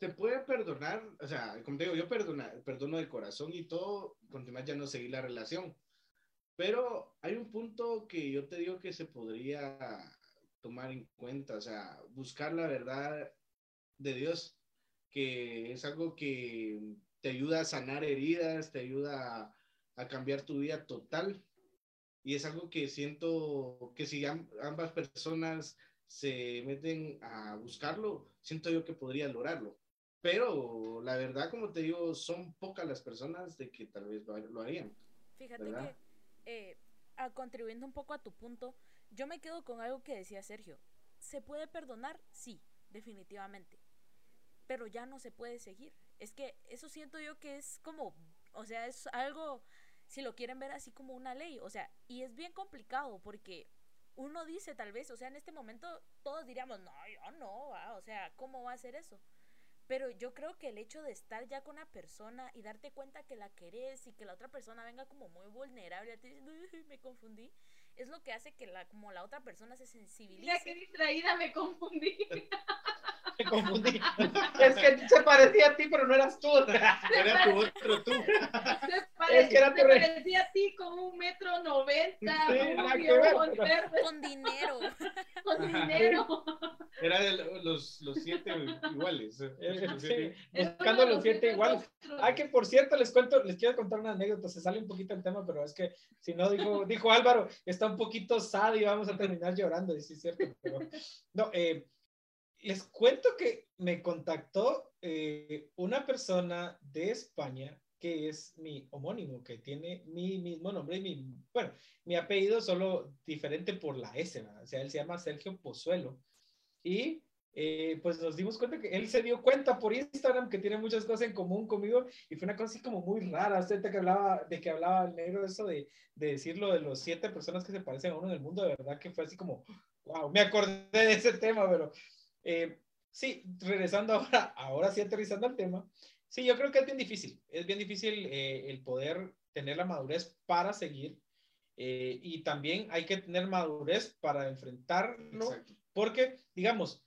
te puede perdonar, o sea, como te digo, yo perdona, perdono de corazón y todo, continuar ya no seguir la relación. Pero hay un punto que yo te digo que se podría tomar en cuenta, o sea, buscar la verdad de Dios, que es algo que te ayuda a sanar heridas, te ayuda a, a cambiar tu vida total. Y es algo que siento que si am- ambas personas se meten a buscarlo, siento yo que podría lograrlo. Pero la verdad, como te digo, son pocas las personas de que tal vez lo, harían. Fíjate ¿Verdad? que, eh, a- contribuyendo un poco a tu punto, yo me quedo con algo que decía Sergio. ¿Se puede perdonar? Sí, definitivamente. Pero ya no se puede seguir. Es que eso siento yo que es como, o sea, es algo, si lo quieren ver así como una ley, o sea, y es bien complicado porque uno dice tal vez, o sea, en este momento todos diríamos, no, yo no, va, o sea, ¿cómo va a ser eso? Pero yo creo que el hecho de estar ya con una persona y darte cuenta que la querés y que la otra persona venga como muy vulnerable a ti diciendo, "Ay, me confundí, es lo que hace que la, como la otra persona se sensibilice. Mira qué distraída me confundí. Me confundí. Es que se parecía a ti, pero no eras tú. Era tu otro tú. Se parecía, que era tu re- parecía a ti con un metro noventa, Sí, con Con dinero. con Ajá. dinero. Era de los, los siete iguales. Los sí, siete. Es Buscando los siete siete iguales. Ah, que por cierto, les cuento, les quiero contar una anécdota, se sale un poquito el tema, pero es que si no, dijo, dijo Álvaro, está un poquito sad y vamos a terminar llorando, y sí es cierto, pero no, eh, les cuento que me contactó eh, una persona de España que es mi homónimo, que tiene mi mismo nombre y mi, bueno, mi apellido solo diferente por la S, o sea, él se llama Sergio Pozuelo, y eh, pues nos dimos cuenta que él se dio cuenta por Instagram que tiene muchas cosas en común conmigo y fue una cosa así como muy rara. Usted que hablaba de que hablaba el negro eso de, de de los siete personas que se parecen a uno en el mundo, de verdad que fue así como, wow, me acordé de ese tema, pero eh, sí, regresando ahora, ahora sí aterrizando al tema, sí, yo creo que es bien difícil, es bien difícil eh, el poder tener la madurez para seguir eh, y también hay que tener madurez para enfrentarlo Exacto. porque, digamos,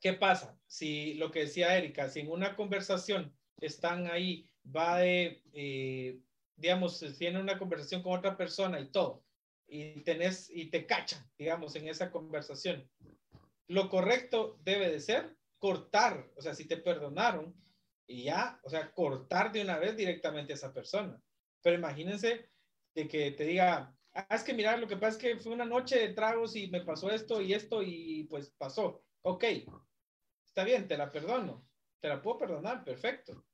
¿qué pasa? Si lo que decía Erika, si en una conversación están ahí, va de, eh, digamos, tiene una conversación con otra persona y todo, y tenés, y te cachan, digamos, en esa conversación, lo correcto debe de ser cortar, o sea, si te perdonaron, y ya, o sea, cortar de una vez directamente a esa persona. Pero imagínense de que te diga, ah, es que mira, lo que pasa es que fue una noche de tragos y me pasó esto y esto y pues pasó. Ok, está bien, te la perdono, te la puedo perdonar, perfecto.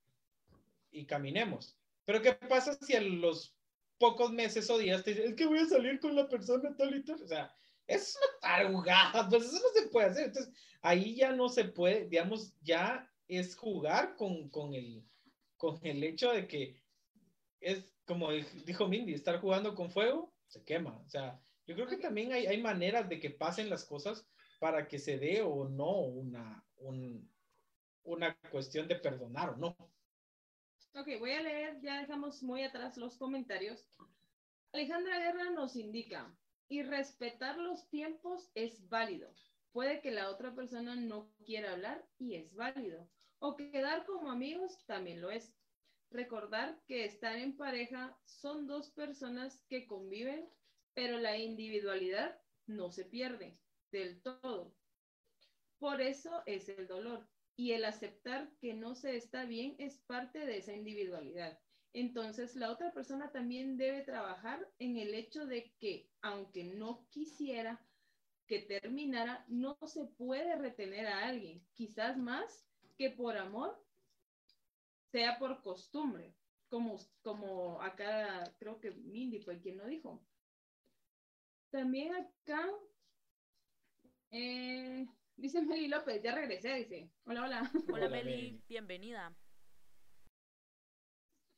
Y caminemos. Pero ¿qué pasa si a los pocos meses o días te dicen, es que voy a salir con la persona tal? O sea, es una tarugada, pues eso no se puede hacer. Entonces, ahí ya no se puede, digamos, ya es jugar con, con, el, con el hecho de que es como dijo Mindy, estar jugando con fuego se quema. O sea, yo creo que también hay, hay maneras de que pasen las cosas para que se dé o no una, un, una cuestión de perdonar o no. Ok, voy a leer, ya dejamos muy atrás los comentarios. Alejandra Guerra nos indica, y respetar los tiempos es válido. Puede que la otra persona no quiera hablar y es válido. O quedar como amigos también lo es. Recordar que estar en pareja son dos personas que conviven, pero la individualidad no se pierde del todo. Por eso es el dolor. Y el aceptar que no se está bien es parte de esa individualidad. Entonces, la otra persona también debe trabajar en el hecho de que, aunque no quisiera que terminara, no se puede retener a alguien, quizás más que por amor, sea por costumbre, como, como acá creo que Mindy fue quien lo dijo. También acá, eh, dice Meli López, ya regresé, dice. Hola, hola. Hola, Hola, Meli, Meli. bienvenida.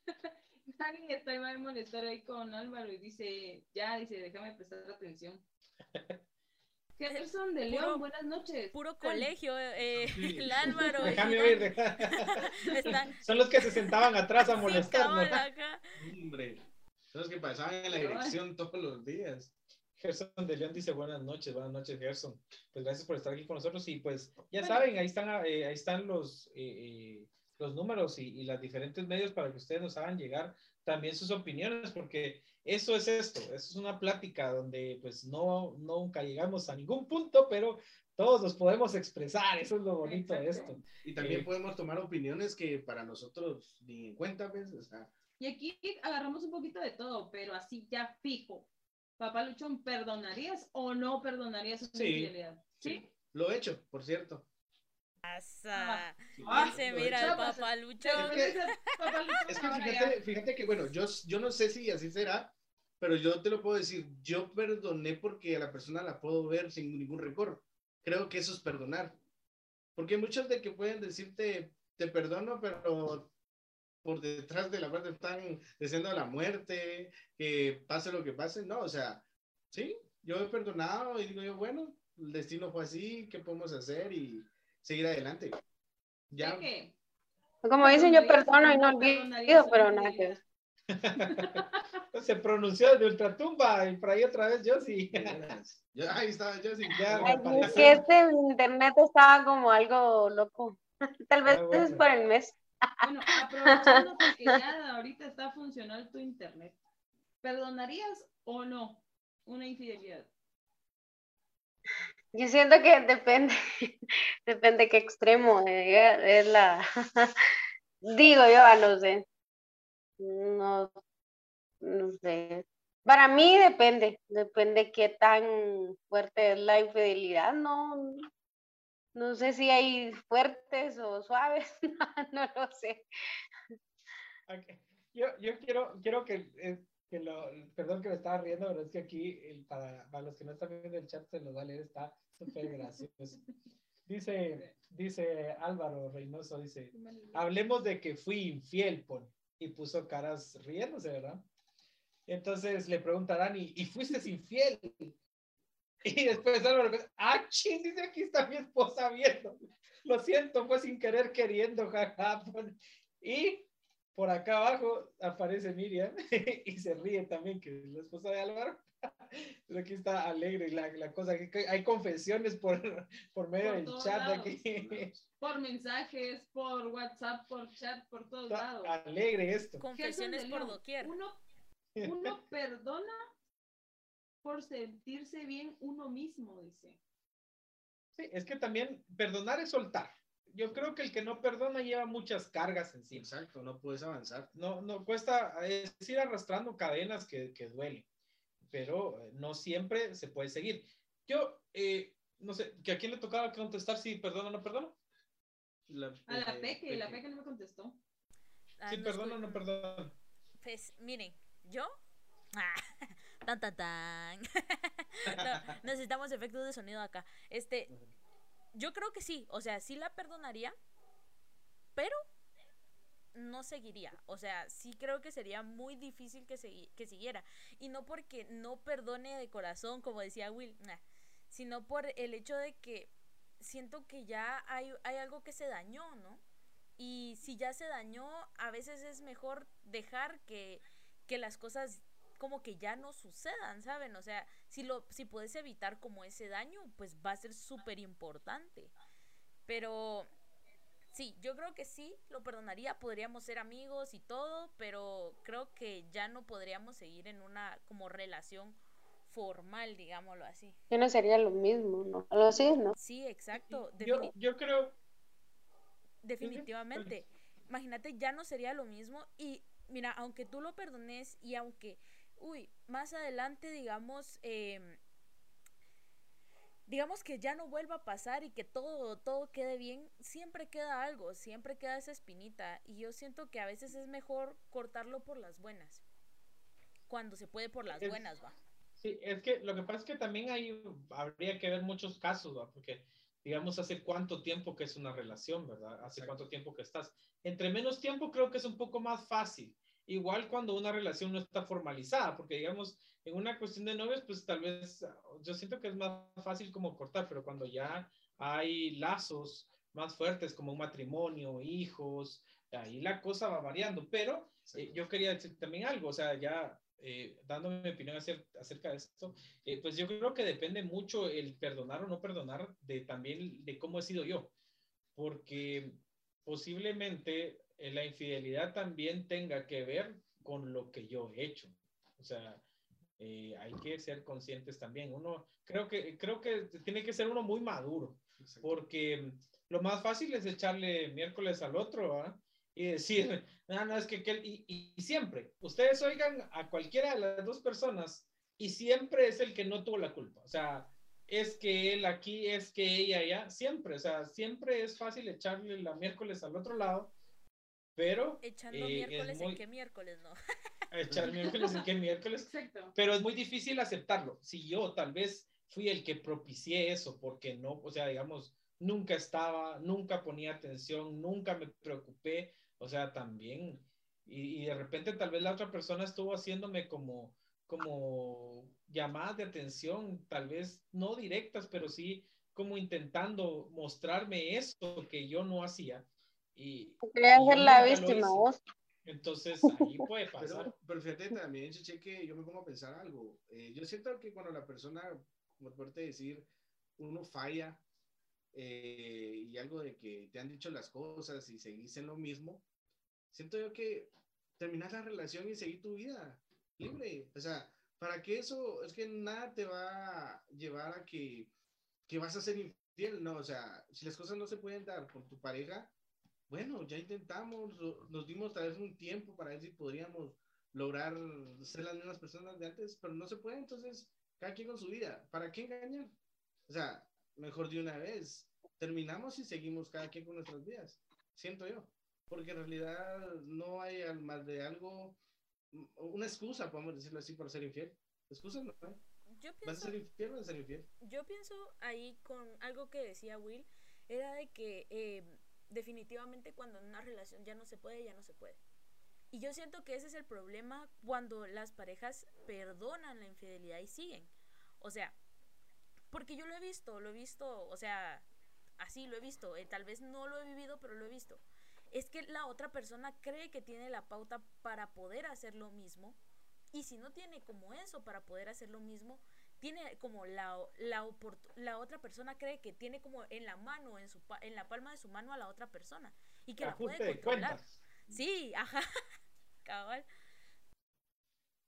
Alguien está iba a molestar ahí con Álvaro y dice, ya, dice, déjame prestar atención. Gerson de León, Puro- buenas noches. Puro colegio, eh, Sí. el Álvaro. Déjame oír. Dan deja- Están Son los que se sentaban atrás a molestarnos. Hombre, son los que pasaban en la dirección todos los días. Gerson de León dice buenas noches, buenas noches Gerson. Pues gracias por estar aquí con nosotros y pues ya saben, ahí están, eh, ahí están los, eh, eh, los números y, y los diferentes medios para que ustedes nos hagan llegar también sus opiniones, porque eso es esto, eso es una plática donde pues no, nunca llegamos a ningún punto, pero todos nos podemos expresar, eso es lo bonito de Exacto. esto. Y también Eh, podemos tomar opiniones que para nosotros ni en cuenta, pues, o sea, Y aquí agarramos un poquito de todo, pero así ya fijo. Papá Luchón, ¿perdonarías o no perdonarías su Sí. infidelidad? ¿Sí? lo he hecho, por cierto. Pasa. Ah, ¿Quién se mira hecho. al papá Lucho? Pero que- Es que fíjate, fíjate que, bueno, yo, yo no sé si así será, pero yo te lo puedo decir, yo perdoné porque a la persona la puedo ver sin ningún rencor. Creo que eso es perdonar. Porque hay muchos de que pueden decirte, te perdono, pero por detrás de la parte están deseando la muerte, que pase lo que pase. No, o sea, sí, yo he perdonado y digo yo, bueno, el destino fue así, ¿qué podemos hacer? Y seguir adelante. Ya, Como dicen, yo perdono y no olvido, pero nada que ver. Se pronunció desde Ultratumba y por ahí otra vez yo sí. Ya, ahí yo sí. Ya, es que este internet estaba como algo loco. Tal vez Ah, bueno. es por el mes. Bueno, aprovechando que ya ahorita está funcional tu internet, ¿perdonarías o no una infidelidad? Yo siento que depende, depende qué extremo eh, es la. Digo yo, ah, no sé. No, no sé. Para mí depende, depende qué tan fuerte es la infidelidad. No, no sé si hay fuertes o suaves, no lo sé. Yo, yo quiero, quiero que, eh, que lo, perdón que me estaba riendo, pero es que aquí, el- para, para los que no están viendo el chat, se los va a leer, está súper gracioso. Dice, dice Álvaro Reynoso, dice, hablemos de que fui infiel, pon, y puso caras riéndose, ¿verdad? Entonces le pregunta a Dani, ¿y fuiste infiel? Y después Álvaro, ah, ching, dice, aquí está mi esposa viendo. Lo siento, fue sin querer queriendo, jaja. pon. Y por acá abajo aparece Miriam y se ríe también, que es la esposa de Álvaro. Pero aquí está alegre la, la cosa, que hay confesiones por, por medio Por del chat lados. aquí. Por mensajes, por WhatsApp, por chat, por todos Está lados. alegre esto. Confesiones por doquier. Uno, uno perdona por sentirse bien uno mismo, dice. Sí, es que también perdonar es soltar. Yo creo que el que no perdona lleva muchas cargas encima. Exacto, no puedes avanzar. No, no cuesta, es ir arrastrando cadenas que, que duelen, pero eh, no siempre se puede seguir. Yo, eh, no sé, ¿que ¿a quién le tocaba contestar si perdona o no perdona? La, A la eh, Peque, la Peque no me contestó. Ah, Si no perdona o no perdona. Pues miren, yo. Ah, tan tan tan. No, necesitamos efectos de sonido acá. Este, yo creo que sí, o sea, sí la perdonaría, pero no seguiría. O sea, sí creo que sería muy difícil que, que siguiera. Y no porque no perdone de corazón, como decía Will, nah, sino por el hecho de que siento que ya hay, hay algo que se dañó, ¿no? Y si ya se dañó, a veces es mejor dejar que, que las cosas como que ya no sucedan, ¿saben? O sea, si lo si puedes evitar como ese daño, pues va a ser súper importante. Pero sí, yo creo que sí, lo perdonaría, podríamos ser amigos y todo, pero creo que ya no podríamos seguir en una como relación formal, digámoslo así. Yo no sería lo mismo, ¿no? Algo así, ¿no? Sí, exacto. Yo, defini- yo creo, definitivamente. Imagínate, ya no sería lo mismo. Y mira, aunque tú lo perdones y aunque, uy, más adelante, digamos, em, digamos que ya no vuelva a pasar y que todo, todo quede bien, siempre queda algo, siempre queda esa espinita. Y yo siento que a veces es mejor cortarlo por las buenas. Cuando se puede por las Es- buenas, va. sí, es que lo que pasa es que también hay, habría que ver muchos casos, ¿va? Porque, digamos, hace cuánto tiempo que es una relación, ¿verdad? Hace Exacto. cuánto tiempo que estás. Entre menos tiempo creo que es un poco más fácil. Igual cuando una relación no está formalizada, porque digamos, en una cuestión de novios, pues tal vez yo siento que es más fácil como cortar, pero cuando ya hay lazos más fuertes como un matrimonio, hijos, ahí la cosa va variando. Pero eh, yo quería decir también algo, o sea, ya eh, dándome mi opinión acer- acerca de esto, eh, pues yo creo que depende mucho el perdonar o no perdonar de también de cómo he sido yo, porque posiblemente la infidelidad también tenga que ver con lo que yo he hecho. O sea, eh, hay que ser conscientes también. Uno, creo que, creo que tiene que ser uno muy maduro, Exacto. porque lo más fácil es echarle miércoles al otro, ¿ah? Y decir, no, no, es que, aquel-". y, y- y siempre, ustedes oigan a cualquiera de las dos personas y siempre es el que no tuvo la culpa. O sea, es que él aquí, es que ella allá, siempre, o sea, siempre es fácil echarle la miércoles al otro lado, pero Echando eh, es miércoles muy- en qué miércoles, ¿no? echar miércoles en qué miércoles, Exacto. pero es muy difícil aceptarlo. Si yo tal vez fui el que propicié eso, porque no, o sea, digamos, nunca estaba, nunca ponía atención, nunca me preocupé, o sea, también, y, y de repente tal vez la otra persona estuvo haciéndome como, como llamadas de atención, tal vez no directas, pero sí como intentando mostrarme esto que yo no hacía. Y, yo ser la víctima, vos. Entonces, ahí puede pasar. Pero, pero fíjate también, Cheche, que yo me pongo a pensar algo. Eh, yo siento que cuando la persona, como fuerte decir, uno falla eh, y algo de que te han dicho las cosas y seguís en lo mismo, siento yo que terminas la relación y seguir tu vida libre. O sea, ¿para qué eso? Es que nada te va a llevar a que, que vas a ser infiel, ¿no? O sea, si las cosas no se pueden dar con tu pareja, bueno, ya intentamos, nos dimos tal vez un tiempo para ver si podríamos lograr ser las mismas personas de antes, pero no se puede, entonces cada quien con su vida. ¿Para qué engañar? O sea, mejor de una vez. Terminamos y seguimos cada quien con nuestras vidas, siento yo. Porque en realidad no hay más de algo, una excusa, podemos decirlo así, por ser infiel. Excusa no hay. Yo ¿Vas a pienso, ser infiel o vas a ser infiel? yo pienso ahí con algo que decía Will, era de que eh, definitivamente cuando en una relación ya no se puede, ya no se puede. Y yo siento que ese es el problema cuando las parejas perdonan la infidelidad y siguen. O sea, porque yo lo he visto, lo he visto, o sea, así lo he visto, eh, tal vez no lo he vivido, pero lo he visto. Es que la otra persona cree que tiene la pauta para poder hacer lo mismo y si no tiene como eso para poder hacer lo mismo, tiene como la, la, la otra persona cree que tiene como en la mano, en, su pa- en la palma de su mano a la otra persona y que la puede de controlar. Sí, ajá, cabal.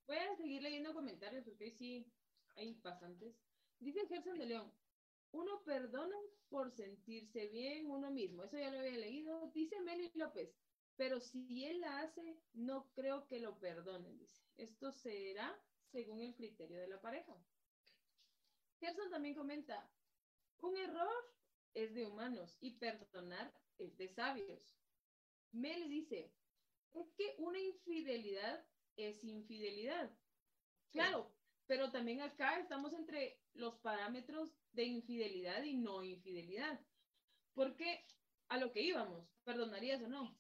Voy a seguir leyendo comentarios porque sí hay bastantes. Dice Gerson de León, uno perdona por sentirse bien uno mismo. Eso ya lo había leído. Dice Meli López, pero si él la hace, no creo que lo perdonen. Dice, esto será según el criterio de la pareja. Gerson también comenta, un error es de humanos y perdonar es de sabios. Mel dice, es que una infidelidad es infidelidad. Claro, pero también acá estamos entre los parámetros de infidelidad y no infidelidad. Porque a lo que íbamos, ¿perdonarías o no?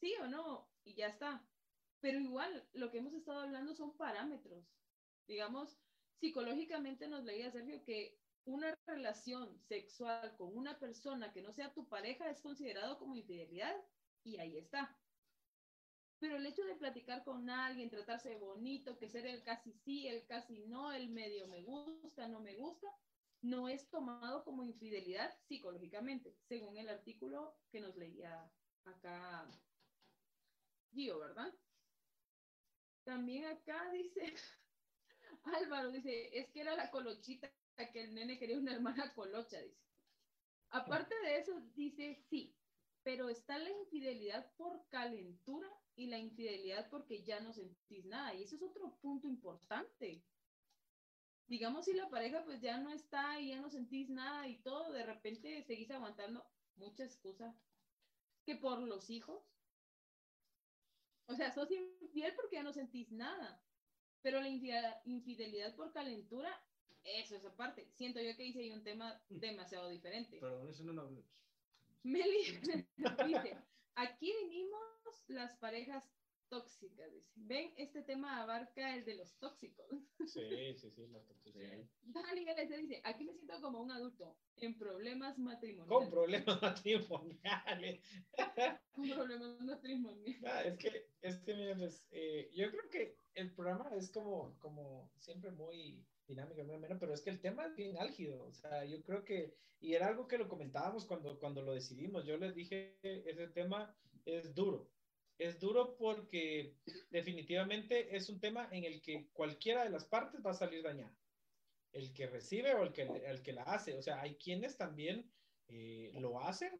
Sí o no, y ya está. Pero igual, lo que hemos estado hablando son parámetros. Digamos, psicológicamente nos leía Sergio que una relación sexual con una persona que no sea tu pareja es considerado como infidelidad y ahí está. Pero el hecho de platicar con alguien, tratarse bonito, que ser el casi sí, el casi no, el medio me gusta, no me gusta, no es tomado como infidelidad psicológicamente, según el artículo que nos leía acá Gio, ¿verdad? También acá dice, Álvaro dice, es que era la colochita que el nene quería una hermana colocha, dice. Aparte de eso, dice, sí, pero está la infidelidad por calentura y la infidelidad porque ya no sentís nada. Y eso es otro punto importante. Digamos, si la pareja pues ya no está y ya no sentís nada y todo, de repente seguís aguantando mucha excusa. Que por los hijos. O sea, sos infiel porque ya no sentís nada. Pero la infidelidad, infidelidad por calentura, eso es aparte. Siento yo que hice ahí un tema demasiado diferente. Pero eso no lo hablemos. Meli dice, aquí venimos las parejas tóxicas. Dice. Ven, este tema abarca el de los tóxicos. Sí, sí, sí, la toxicidad. Dani dice, aquí me siento como un adulto en problemas matrimoniales. Con problemas matrimoniales. Con problemas matrimoniales. Ah, es que, es que, mira, pues, eh, yo creo que el programa es como, como siempre muy dinámico, muy ameno, pero es que el tema es bien álgido, o sea, yo creo que, y era algo que lo comentábamos cuando, cuando lo decidimos, yo les dije, ese tema es duro, es duro porque definitivamente es un tema en el que cualquiera de las partes va a salir dañada, el que recibe o el que, el que la hace, o sea, hay quienes también eh, lo hacen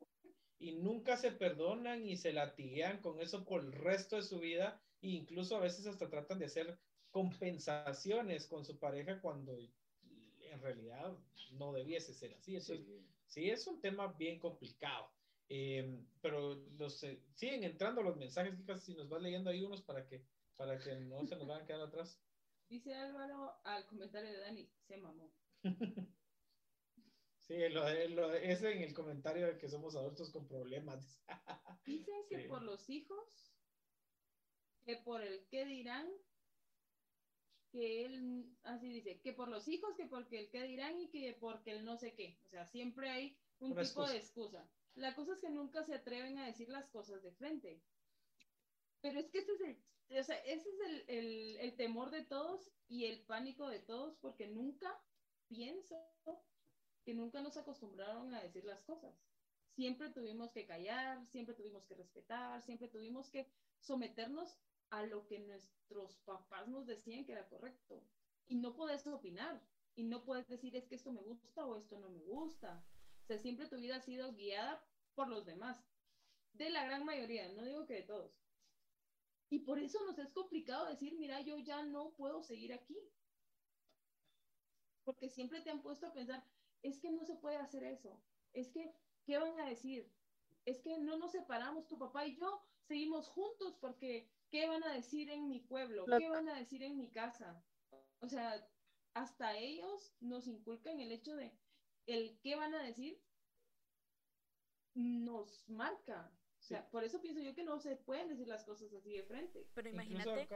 y nunca se perdonan y se latiguean con eso por el resto de su vida e incluso a veces hasta tratan de hacer compensaciones con su pareja cuando en realidad no debiese ser así. Eso sí. Es, sí, es un tema bien complicado. Eh, pero los, eh, siguen entrando los mensajes, quizás si nos vas leyendo ahí unos para que, para que no se nos van a quedar atrás. Dice Álvaro al comentario de Dani, se mamó. Sí, lo, lo, es en el comentario de que somos adultos con problemas. Dicen que sí. por los hijos, que por el qué dirán, que él, así dice, que por los hijos, que porque el qué dirán y que porque el no sé qué. O sea, siempre hay un Una tipo excusa. de excusa. La cosa es que nunca se atreven a decir las cosas de frente. Pero es que ese es el, o sea, ese es el, el, el temor de todos y el pánico de todos, porque nunca pienso que nunca nos acostumbraron a decir las cosas. Siempre tuvimos que callar, siempre tuvimos que respetar, siempre tuvimos que someternos a lo que nuestros papás nos decían que era correcto. Y no puedes opinar, y no puedes decir es que esto me gusta o esto no me gusta. O sea, siempre tu vida ha sido guiada por los demás. De la gran mayoría, no digo que de todos. Y por eso nos es complicado decir, mira, yo ya no puedo seguir aquí. Porque siempre te han puesto a pensar, es que no se puede hacer eso. Es que, ¿qué van a decir? Es que no nos separamos, tu papá y yo seguimos juntos porque, ¿qué van a decir en mi pueblo? ¿Qué van a decir en mi casa? O sea, hasta ellos nos inculcan el hecho de el qué van a decir nos marca. O sea, por eso pienso yo que no se pueden decir las cosas así de frente. Pero imagínate,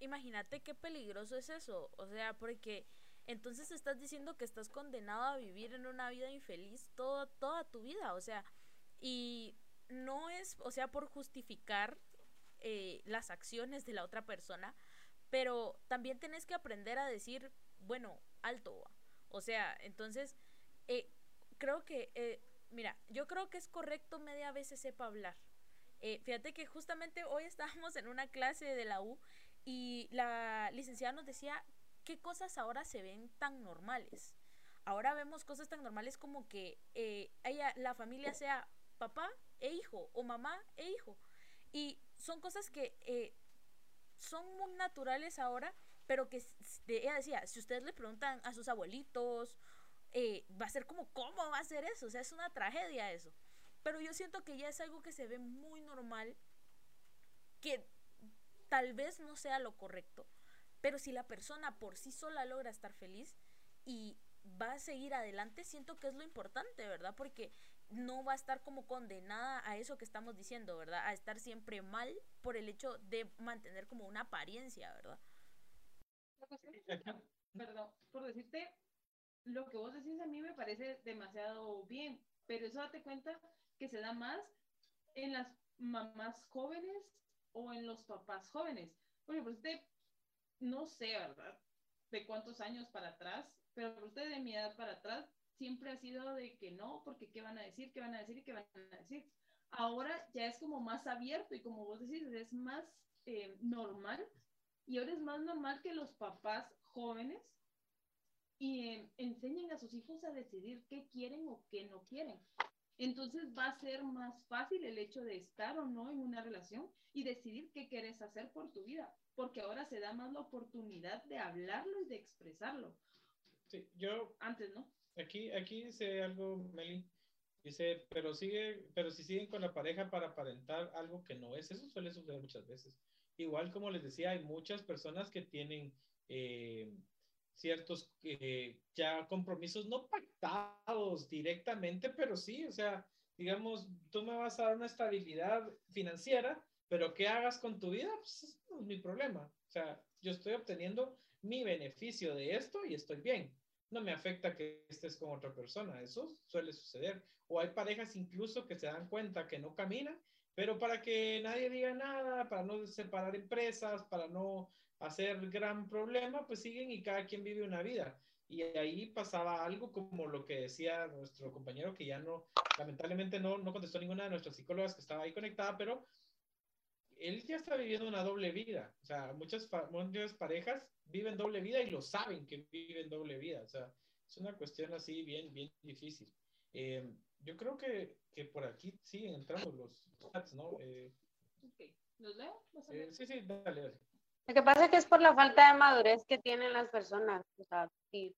imagínate qué peligroso es eso. O sea, porque entonces estás diciendo que estás condenado a vivir en una vida infeliz toda, toda tu vida. O sea, y no es, o sea, por justificar eh, las acciones de la otra persona, pero también tienes que aprender a decir, bueno, alto. O sea, entonces, eh, creo que eh, mira, yo creo que es correcto media vez sepa hablar. Eh, fíjate que justamente hoy estábamos en una clase de la U y la licenciada nos decía qué cosas ahora se ven tan normales. Ahora vemos cosas tan normales como que ella, la familia sea papá e hijo o mamá e hijo. Y son cosas que son muy naturales ahora, pero que ella decía, si ustedes le preguntan a sus abuelitos eh, va a ser como, ¿cómo va a ser eso? O sea, es una tragedia eso. Pero yo siento que ya es algo que se ve muy normal, que tal vez no sea lo correcto, pero si la persona por sí sola logra estar feliz y va a seguir adelante, siento que es lo importante, ¿verdad? Porque no va a estar como condenada a eso que estamos diciendo, ¿verdad? A estar siempre mal por el hecho de mantener como una apariencia, ¿verdad? Perdón, por decirte, lo que vos decís a mí me parece demasiado bien, pero eso date cuenta que se da más en las mamás jóvenes o en los papás jóvenes. Por ejemplo, usted, no sé, ¿verdad? De cuántos años para atrás, pero usted de mi edad para atrás siempre ha sido de que no, porque qué van a decir, qué van a decir y qué van a decir. Ahora ya es como más abierto y como vos decís, es más eh, normal. Y ahora es más normal que los papás jóvenes y eh, enseñen a sus hijos a decidir qué quieren o qué no quieren. Entonces va a ser más fácil el hecho de estar o no en una relación y decidir qué quieres hacer por tu vida, porque ahora se da más la oportunidad de hablarlo y de expresarlo. Sí, yo antes, ¿no? Aquí, aquí dice algo, Meli. Dice, pero sigue, pero si siguen con la pareja para aparentar algo que no es, eso suele suceder muchas veces. Igual como les decía, hay muchas personas que tienen eh, ciertos eh, ya compromisos no pactados directamente, pero sí, o sea, digamos, tú me vas a dar una estabilidad financiera, pero ¿qué hagas con tu vida? Pues no es mi problema. O sea, yo estoy obteniendo mi beneficio de esto y estoy bien. No me afecta que estés con otra persona, eso suele suceder. O hay parejas incluso que se dan cuenta que no caminan, pero para que nadie diga nada, para no separar empresas, para no hacer gran problema, pues siguen y cada quien vive una vida. Y ahí pasaba algo como lo que decía nuestro compañero, que ya no, lamentablemente no, no contestó ninguna de nuestras psicólogas que estaba ahí conectada, pero él ya está viviendo una doble vida. O sea, muchas, muchas parejas viven doble vida y lo saben que viven doble vida. O sea, es una cuestión así bien, bien difícil. Eh, yo creo que, que, por aquí siguen entrando los chats, ¿no? Eh, ¿Los leo? Eh, sí, sí, dale, dale. Lo que pasa es que es por la falta de madurez que tienen las personas. O sea, y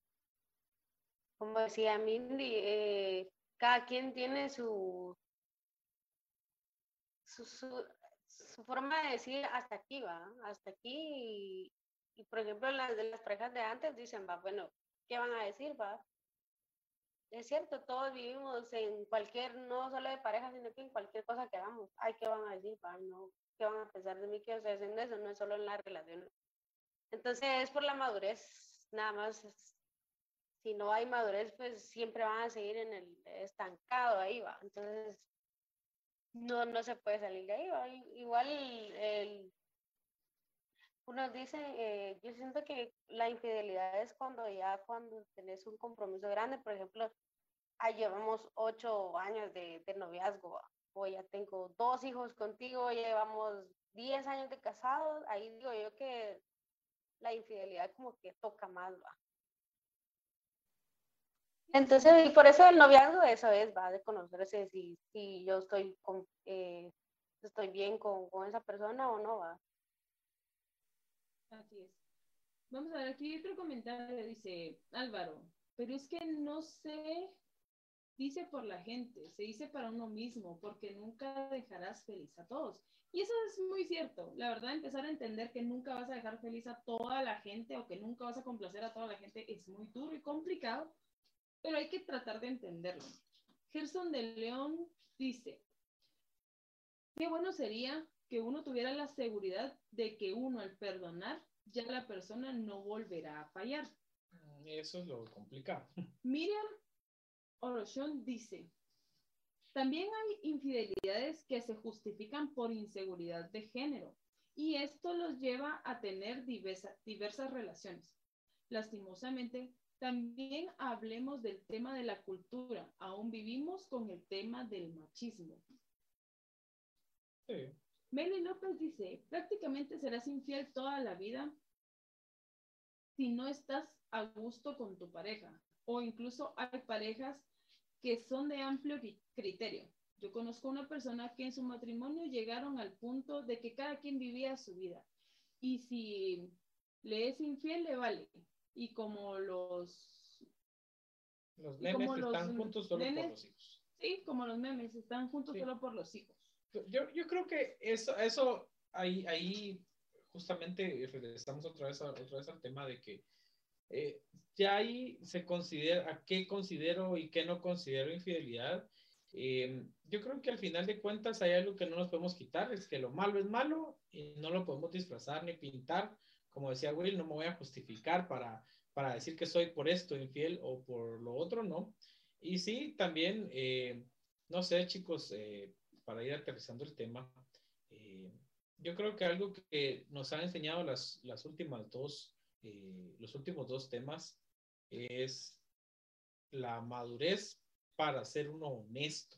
como decía Mindy, eh, cada quien tiene su su, su, forma de decir hasta aquí va, hasta aquí. Y, por ejemplo, las de las parejas de antes dicen, va, bueno, ¿qué van a decir, va? Es cierto, todos vivimos en cualquier, no solo de pareja, sino que en cualquier cosa que hagamos. Ay, ¿qué van a decir, va? No, ¿qué van a pensar de mí que estoy haciendo eso? No es solo en la relación. Entonces es por la madurez, nada más. Si no hay madurez, pues siempre van a seguir en el estancado ahí, va. Entonces, no, no se puede salir de ahí. ¿va? Igual el, dice, eh, yo siento que la infidelidad es cuando ya cuando tenés un compromiso grande, por ejemplo, ah, llevamos ocho años de, de noviazgo, ¿va? O ya tengo dos hijos contigo, ya llevamos diez años de casados, ahí digo yo que la infidelidad como que toca más, va. Entonces, y por eso el noviazgo, eso es, va, de conocerse si, si yo estoy, con, eh, estoy bien con, con esa persona o no, va. Así es. Vamos a ver, aquí otro comentario dice Álvaro, pero es que no se dice por la gente, se dice para uno mismo, porque nunca dejarás feliz a todos. Y eso es muy cierto. La verdad, empezar a entender que nunca vas a dejar feliz a toda la gente o que nunca vas a complacer a toda la gente es muy duro y complicado, pero hay que tratar de entenderlo. Gerson de León dice, qué bueno sería que uno tuviera la seguridad de que uno al perdonar, ya la persona no volverá a fallar. Mm, Eso es lo complicado. Miriam Orochón dice, también hay infidelidades que se justifican por inseguridad de género y esto los lleva a tener diversa- diversas relaciones. Lastimosamente, también hablemos del tema de la cultura. Aún vivimos con el tema del machismo. Sí. Meli López dice, prácticamente serás infiel toda la vida si no estás a gusto con tu pareja. O incluso hay parejas que son de amplio cri- criterio. Yo conozco una persona que en su matrimonio llegaron al punto de que cada quien vivía su vida. Y si le es infiel, le vale. Y como los Los memes como los están juntos solo por nenes- los hijos. Sí, como los memes, están juntos Sí. solo por los hijos. Yo, yo creo que eso, eso ahí, ahí justamente regresamos otra vez, a- otra vez al tema de que eh, ya ahí se considera a qué considero y qué no considero infidelidad. Eh, yo creo que al final de cuentas hay algo que no nos podemos quitar, es que lo malo es malo y no lo podemos disfrazar ni pintar. Como decía Will, no me voy a justificar para, para decir que soy por esto infiel o por lo otro, ¿no? Y sí, también, eh, no sé, chicos, eh, para ir aterrizando el tema, eh, yo creo que algo que nos han enseñado las, las últimas dos, eh, los últimos dos temas es la madurez para ser uno honesto.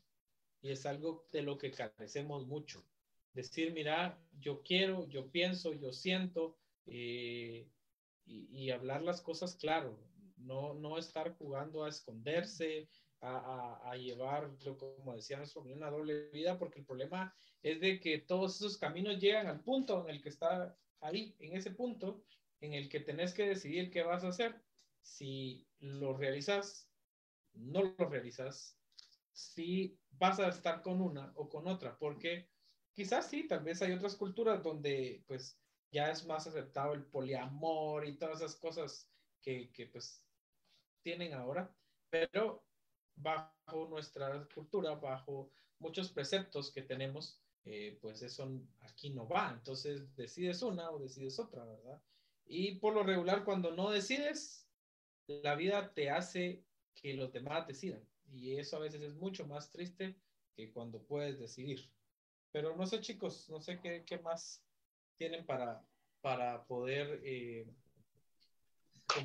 Y es algo de lo que carecemos mucho. Decir, mira, yo quiero, yo pienso, yo siento, eh, y, hablar las cosas claro, no, no estar jugando a esconderse, a, a, a llevar, como decía una doble vida, porque el problema es de que todos esos caminos llegan al punto en el que está ahí, en ese punto, en el que tenés que decidir qué vas a hacer. Si lo realizas, no lo realizas, si vas a estar con una o con otra, porque quizás sí, tal vez hay otras culturas donde pues ya es más aceptado el poliamor y todas esas cosas que, que pues tienen ahora, pero bajo nuestra cultura, bajo muchos preceptos que tenemos, eh, pues eso aquí no va. Entonces decides una o decides otra, ¿verdad? Y por lo regular, cuando no decides, la vida te hace que los demás decidan. Y eso a veces es mucho más triste que cuando puedes decidir. Pero no sé, chicos, no sé qué, qué más tienen para, para poder... Eh,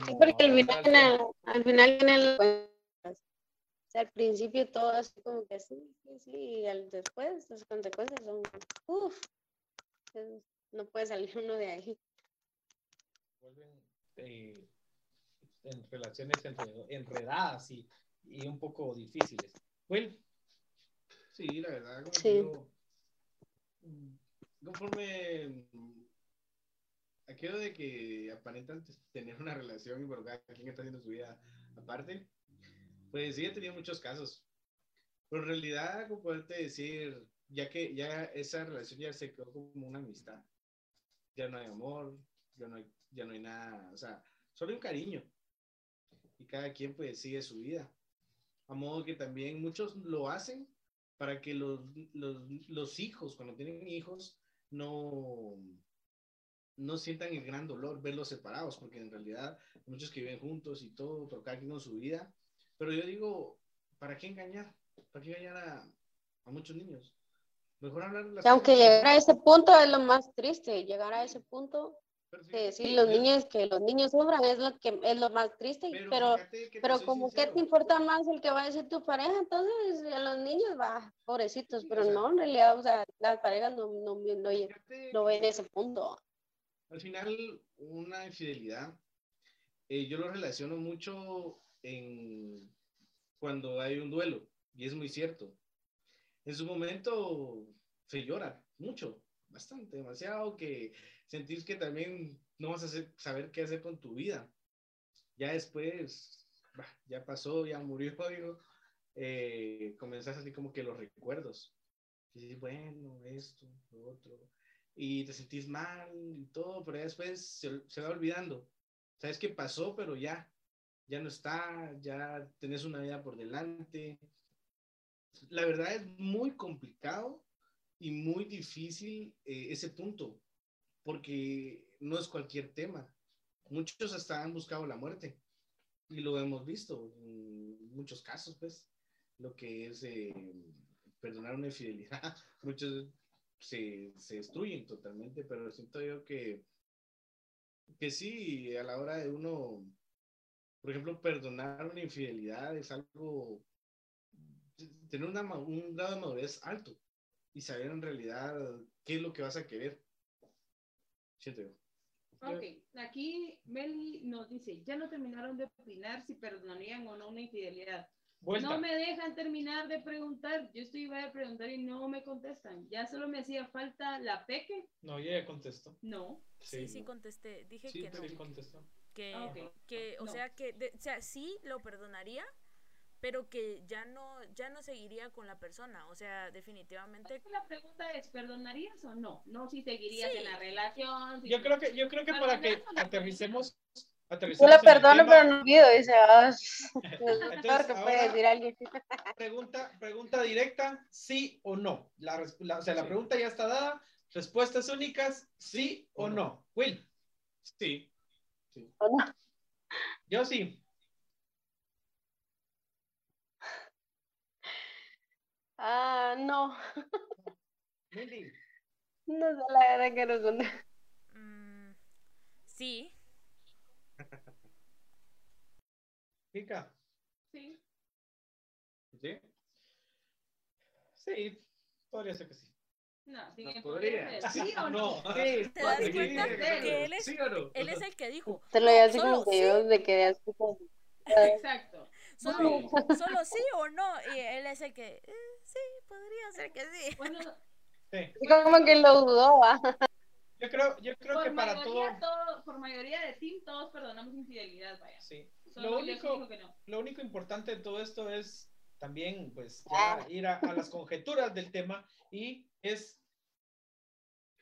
Sí, porque al final, el al final. O sea, al principio todo así como que sí, sí, sí, y al después las consecuencias son, uff, no puede salir uno de ahí. Vuelven eh, en relaciones enredadas y, y un poco difíciles. Will, Sí, la verdad, como Sí. mm, conforme aquello de que aparentan tener una relación y por cada quien está haciendo su vida aparte, pues sí he tenido muchos casos. Pero en realidad, como poderte decir, ya que ya esa relación ya se quedó como una amistad. Ya no hay amor, ya no hay, ya no hay nada, o sea, solo hay un cariño. Y cada quien pues sigue su vida. A modo que también muchos lo hacen para que los, los, los hijos, cuando tienen hijos, no, no sientan el gran dolor verlos separados, porque en realidad muchos que viven juntos y todo, pero cada quien con su vida. Pero yo digo, ¿para qué engañar? ¿Para qué engañar a, a muchos niños? Mejor hablar las Y aunque cosas. llegar a ese punto es lo más triste, llegar a ese punto sí, los niños que los niños sufran es lo que es lo más triste, pero que pero como que te importa más el que va a decir tu pareja, entonces a los niños va, pobrecitos, Sí, pero o sea- no, en realidad, o sea, las parejas no, no, no, no ven ese punto. Al final, una infidelidad, eh, yo lo relaciono mucho en cuando hay un duelo, y es muy cierto. En su momento se llora mucho, bastante, demasiado, que sentís que también no vas a hacer- saber qué hacer con tu vida. Ya después, bah, ya pasó, ya murió, digo, eh, comenzás así como que los recuerdos. Y bueno, esto, lo otro y te sentís mal y todo, pero ya después se, se va olvidando. Sabes que pasó, pero ya, ya no está, ya tenés una vida por delante. La verdad es muy complicado y muy difícil eh, ese punto, porque no es cualquier tema. Muchos hasta han buscado la muerte y lo hemos visto en muchos casos, pues, lo que es eh, perdonar una infidelidad. Muchos se, se destruyen totalmente, pero siento yo que, que sí, a la hora de uno, por ejemplo, perdonar una infidelidad es algo, tener una, un grado de madurez alto y saber en realidad qué es lo que vas a querer. Siento yo. Ok, aquí Meli nos dice, ya no terminaron de opinar si perdonarían o no una infidelidad. Vuelta. No me dejan terminar de preguntar. Yo estoy iba a preguntar y no me contestan. Ya solo me hacía falta la peque. No, ya contesto. No. Sí, sí contesté. Dije Sí, que no. Sí, contestó. Que, Ah, ok. que o No. sea, que, de- o sea, sí lo perdonaría, pero que ya no, ya no seguiría con la persona. O sea, definitivamente. La pregunta es, ¿perdonarías o no? No si seguirías Sí. en la relación. si- Yo creo que, yo creo que para que no aterricemos, Yo aterricemos la perdono, pero no olvido, dice, Entonces, que puede decir alguien. pregunta, pregunta directa, sí o no. La, la- o sea, la Sí. pregunta ya está dada. Respuestas únicas, sí o no. no. Will, Sí, yo sí. Ah, no, Mindy, no sé la verdad que no contesto. mm, sí. Kika, Sí. ¿sí? Sí, podría ser que sí. No, sí No que podría. ser, ¿Sí o no? Sí, ¿Te das sí, cuenta sí, que él es, ¿Sí o no? él es el que dijo? Te lo no, digo así solo como que yo de que. Exacto. Solo, solo sí o no. Y él es el que, eh, sí, podría ser que sí. Bueno, sí. Y como que lo dudó, ¿va? Yo creo, yo creo por que para todo, todo, por mayoría de team, todos perdonamos infidelidad, vaya. sí. Solo Lo único, que no. lo único importante de todo esto es también, pues, ya ir a, a las conjeturas del tema y es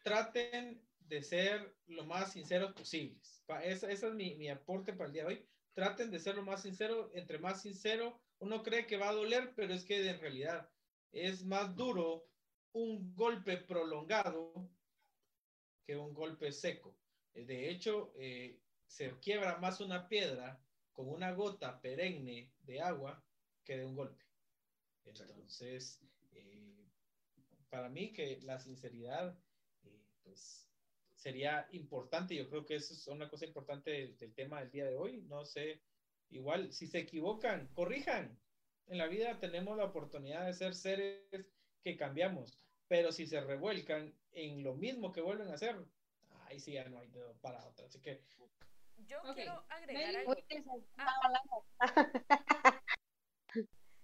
traten de ser lo más sinceros posibles. Ese ese es mi, mi aporte para el día de hoy. Traten de ser lo más sincero. Entre más sincero, uno cree que va a doler, pero es que en realidad es más duro un golpe prolongado que un golpe seco. Eh, De hecho, eh, se quiebra más una piedra con una gota perenne de agua que de un golpe. Entonces, eh, para mí que la sinceridad, eh, pues, sería importante. Yo creo que eso es una cosa importante del, del tema del día de hoy. No sé, igual, si se equivocan, corrijan. En la vida tenemos la oportunidad de ser seres que cambiamos, pero si se revuelcan en lo mismo que vuelven a hacer, ahí sí ya no hay dedo para otra. Así que Yo quiero agregar algo. Ah.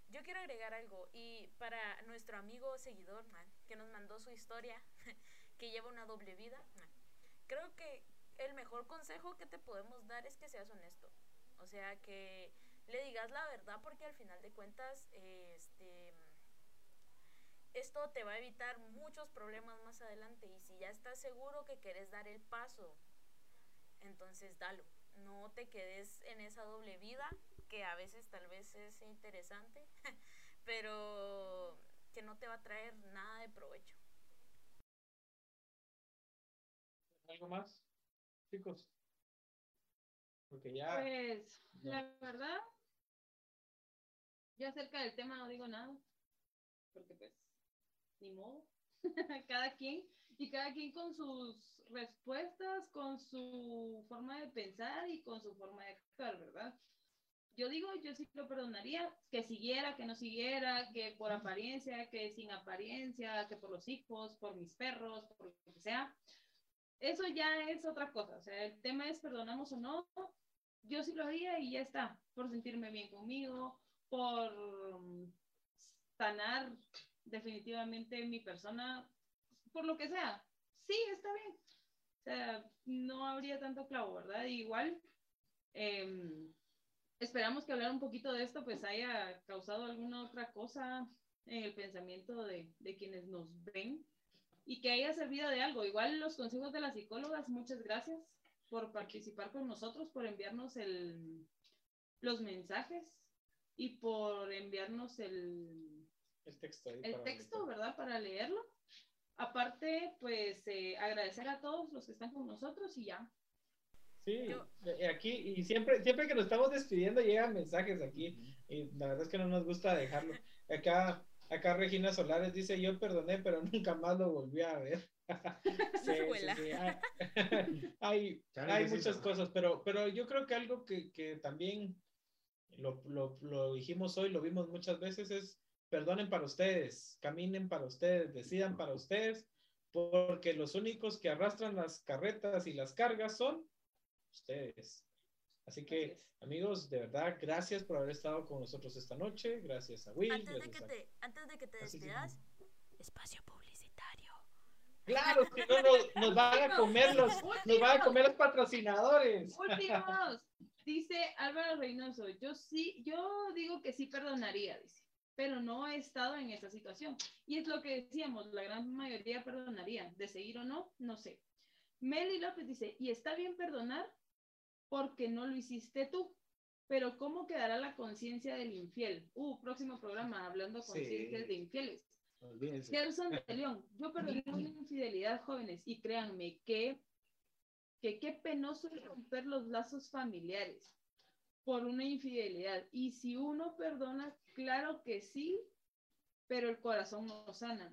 Yo quiero agregar algo y para nuestro amigo seguidor man, que nos mandó su historia, que lleva una doble vida, man, creo que el mejor consejo que te podemos dar es que seas honesto. O sea, que le digas la verdad porque al final de cuentas, este, esto te va a evitar muchos problemas más adelante y si ya estás seguro que quieres dar el paso, entonces dalo. No te quedes en esa doble vida que a veces tal vez es interesante, pero que no te va a traer nada de provecho. ¿Algo más, chicos? Porque ya. Pues, la verdad, yo acerca del tema no digo nada, porque pues, ni modo. cada quien, y cada quien con sus respuestas, con su forma de pensar y con su forma de actuar, ¿verdad? Yo digo, yo sí lo perdonaría, que siguiera, que no siguiera, que por apariencia, que sin apariencia, que por los hijos, por mis perros, por lo que sea. Eso ya es otra cosa, o sea, el tema es perdonamos o no, yo sí lo haría y ya está, por sentirme bien conmigo, por sanar definitivamente mi persona, por lo que sea. Sí, está bien. O sea, no habría tanto clavo, ¿verdad? igual, em, esperamos que hablar un poquito de esto pues haya causado alguna otra cosa en el pensamiento de, de quienes nos ven y que haya servido de algo. Igual los consejos de las psicólogas, muchas gracias por participar con nosotros, por enviarnos el, los mensajes y por enviarnos el, El texto. ahí el para texto, leer. ¿verdad? Para leerlo. Aparte, pues eh, agradecer a todos los que están con nosotros y ya. Sí, Yo- eh, aquí, y siempre, siempre que nos estamos despidiendo llegan mensajes aquí, y la verdad es que no nos gusta dejarlo. Acá, acá Regina Solares dice, yo perdoné, pero nunca más lo volví a ver. Sí, sí, Abuela. sí, Hay, hay, hay muchas cosas, pero, pero yo creo que algo que, que también lo, lo, lo dijimos hoy, lo vimos muchas veces, es perdonen para ustedes, caminen para ustedes, decidan para ustedes, porque los únicos que arrastran las carretas y las cargas son ustedes. Así que, Así amigos, de verdad, gracias por haber estado con nosotros esta noche. Gracias a Will. Antes de que a- te, antes de que te despidas, espacio publicitario. Claro, si no nos, nos van a comer los, nos van a comer los patrocinadores. Últimos, dice Álvaro Reynoso, yo sí, yo digo que sí perdonaría, dice, pero no he estado en esa situación. Y es lo que decíamos, la gran mayoría perdonaría, de seguir o no, no sé. Meli López dice, y está bien perdonar porque no lo hiciste tú, pero ¿cómo quedará la conciencia del infiel? Uh, próximo programa hablando Sí. conciencias de infieles. Olvídense. Gerson de León, yo perdoné una infidelidad, jóvenes, y créanme que, que qué penoso es romper los lazos familiares por una infidelidad. Y si uno perdona, claro que sí, pero el corazón no sana.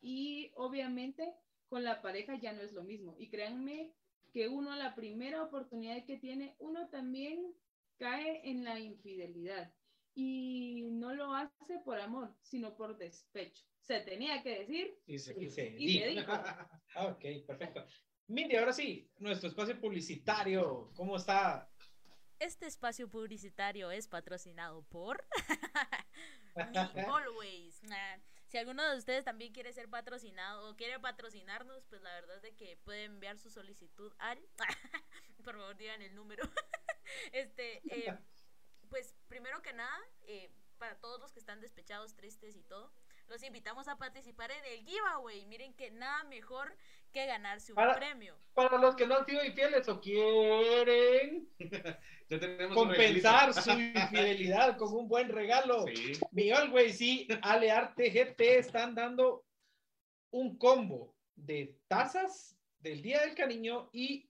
Y obviamente con la pareja ya no es lo mismo. Y créanme que uno, la primera oportunidad que tiene, uno también cae en la infidelidad. Y no lo hace por amor, sino por despecho. Se tenía que decir Y se Y se y se dijo. Ah, Ok, perfecto. Mire, ahora sí, nuestro espacio publicitario, ¿cómo está? Este espacio publicitario es patrocinado por Always. Si alguno de ustedes también quiere ser patrocinado o quiere patrocinarnos, pues la verdad es de que puede enviar su solicitud al. Por favor, digan el número. este, eh, pues primero que nada, eh, para todos los que están despechados, tristes y todo, los invitamos a participar en el giveaway. Miren que nada mejor que ganarse un Para- premio. Para los que no han sido infieles o quieren Ya tenemos un compensar su infidelidad con un buen regalo. Sí. Mi Always y Alearte GT están dando un combo de tazas del Día del Cariño y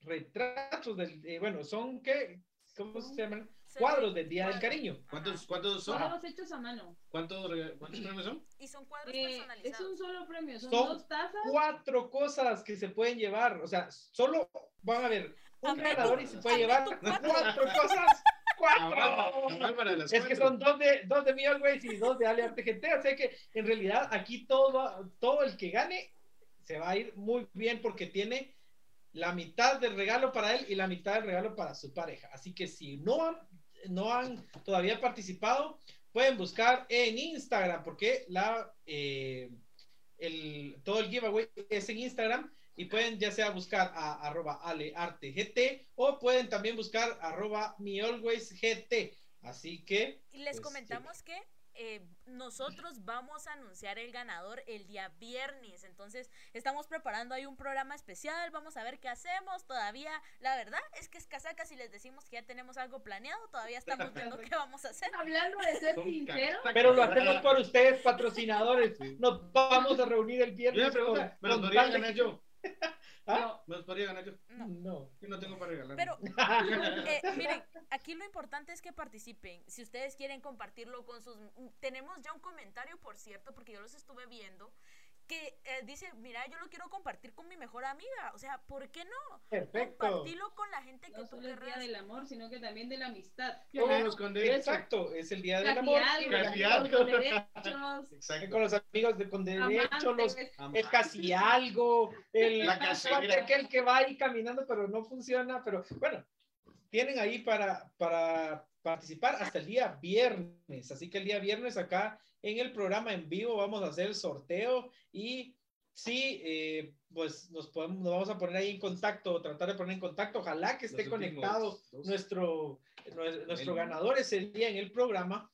retratos del, eh, bueno, son qué, ¿cómo se llaman? Cuadros del Día del. Cariño. ¿Cuántos, cuántos son? Cuadros hechos a mano. ¿Cuántos, ¿Cuántos premios son? Y son cuadros Eh, es personalizados. un solo premio, son, Son dos tazas. Cuatro cosas que se pueden llevar, o sea, solo van a ver un ganador y se puede llevar cuatro. cuatro cosas. ¡Cuatro! cabal para las Es que son dos de, dos de Always y dos de Ale Arte GT, o sea que en realidad aquí todo, todo el que gane se va a ir muy bien porque tiene la mitad del regalo para él y la mitad del regalo para su pareja. Así que si no han, no han todavía participado, pueden buscar en Instagram porque la, eh, el, todo el giveaway es en Instagram y pueden ya sea buscar a arroba aleartegt o pueden también buscar arroba mialwaysgt. Así que Y les Pues, comentamos que eh, nosotros vamos a anunciar el ganador el día viernes. Entonces, estamos preparando ahí un programa especial. Vamos a ver qué hacemos. Todavía, la verdad es que es casaca si les decimos que ya tenemos algo planeado. Todavía estamos viendo qué vamos a hacer. Hablando de ser Son sincero, ca- Pero lo hacemos por ustedes, patrocinadores. Nos vamos a reunir el viernes. con- ¿me con podría ganar yo? ¿Ah? ¿Me los podría ganar yo? No. No. Yo no tengo para regalar. Pero, eh, miren, aquí lo importante es que participen. Si ustedes quieren compartirlo con sus... Tenemos ya un comentario, por cierto, porque yo los estuve viendo. Que eh, dice, mira, yo lo quiero compartir con mi mejor amiga. O sea, ¿por qué no? Perfecto. Compartilo con la gente que No tú solo el día querrás. del amor, sino que también de la amistad. Con derechos. Exacto, es el día del Casi amor. algo, Casi algo. con derechos, Exacto. Con los amigos de, con derecho, los, amantes. el casi algo, el La casera. aquel que va ahí caminando pero no funciona, pero bueno, tienen ahí para, para participar hasta el día viernes, así que el día viernes acá en el programa en vivo vamos a hacer el sorteo y sí, eh, pues nos, podemos, nos vamos a poner ahí en contacto, tratar de poner en contacto, ojalá que esté Los conectado nuestro, nuestro, nuestro El- ganador ese día en el programa.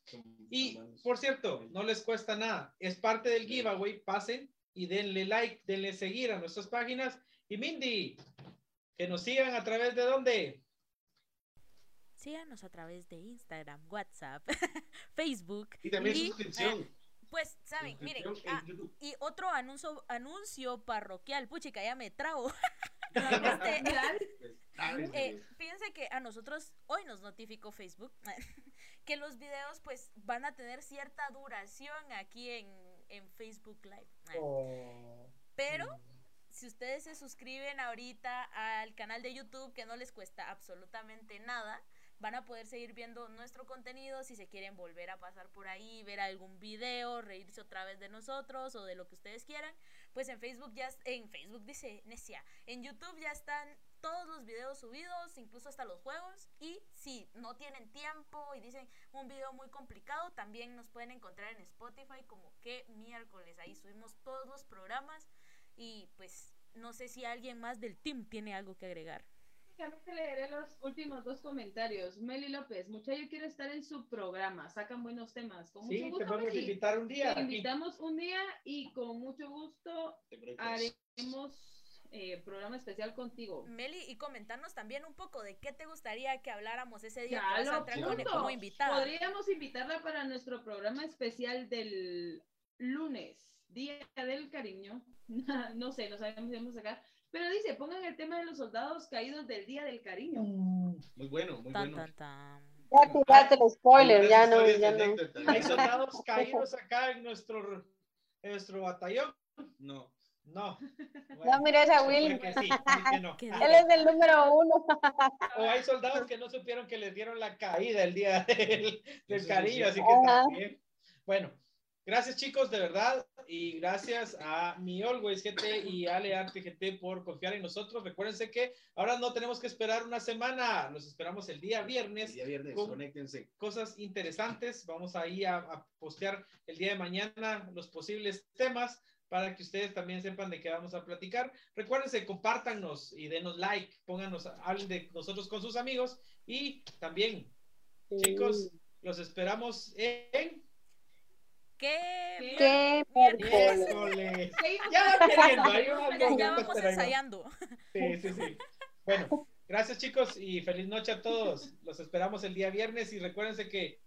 Y por cierto, no les cuesta nada. Es parte del giveaway. Pasen y denle like, denle seguir a nuestras páginas. Y Mindy, que nos sigan a través de dónde. Síganos a través de Instagram, WhatsApp, Facebook. Y también Y, suscripción. Pues, ¿saben? Miren, ah, y otro anuncio, anuncio parroquial. Puchica, ya me trago. Este, Ah, Eh, que- fíjense que a nosotros hoy nos notificó Facebook que los videos pues van a tener cierta duración aquí en, en Facebook Live. Oh. Pero si ustedes se suscriben ahorita al canal de YouTube que no les cuesta absolutamente nada, van a poder seguir viendo nuestro contenido si se quieren volver a pasar por ahí, ver algún video, reírse otra vez de nosotros o de lo que ustedes quieran, pues en Facebook ya en Facebook dice Necia, en YouTube ya están todos los videos subidos, incluso hasta los juegos y si no tienen tiempo y dicen un video muy complicado, también nos pueden encontrar en Spotify como que miércoles, ahí subimos todos los programas y pues no sé si alguien más del team tiene algo que agregar. Únicamente leeré los últimos dos comentarios. Meli López, muchacho quiere estar en su programa, sacan buenos temas. Con Sí, te gusto, Meli. invitar un día. Te invitamos un día y con mucho gusto haremos eh, programa especial contigo. Meli, y comentarnos también un poco de qué te gustaría que habláramos ese día Ya que vas a lo entrar con- apunto. como invitada. Podríamos invitarla para nuestro programa especial del lunes, Día del Cariño. no sé, no sabemos si vamos a sacar. Pero dice, pongan el tema de los soldados caídos del Día del Cariño. Muy bueno, muy Tan, bueno. tan, tan. Ya tiraste el spoiler, ya no, ya no. Hay soldados caídos acá en nuestro, en nuestro batallón. No. No. No mires a Will. que sí, que no. Él es el número uno. O hay soldados que no supieron que les dieron la caída el día del, del cariño, así que Ajá. también. Bueno, gracias chicos, de verdad, y gracias a mi Always GT y Ale Arte GT por confiar en nosotros. Recuérdense que ahora no tenemos que esperar una semana, los esperamos el día El viernes. día viernes, Con- conéctense. Cosas interesantes, vamos ahí a, a postear el día de mañana los posibles temas para que ustedes también sepan de qué vamos a platicar. Recuérdense, compártanos y denos like, pónganos, hablen de nosotros con sus amigos y también, chicos, los esperamos en ¿Qué? Qué miércoles. Ya con- queriendo, ahí va Ya, vamos ensayando. Sí, sí, sí. Bueno, gracias chicos y feliz noche a todos. Los esperamos el día viernes y recuérdense que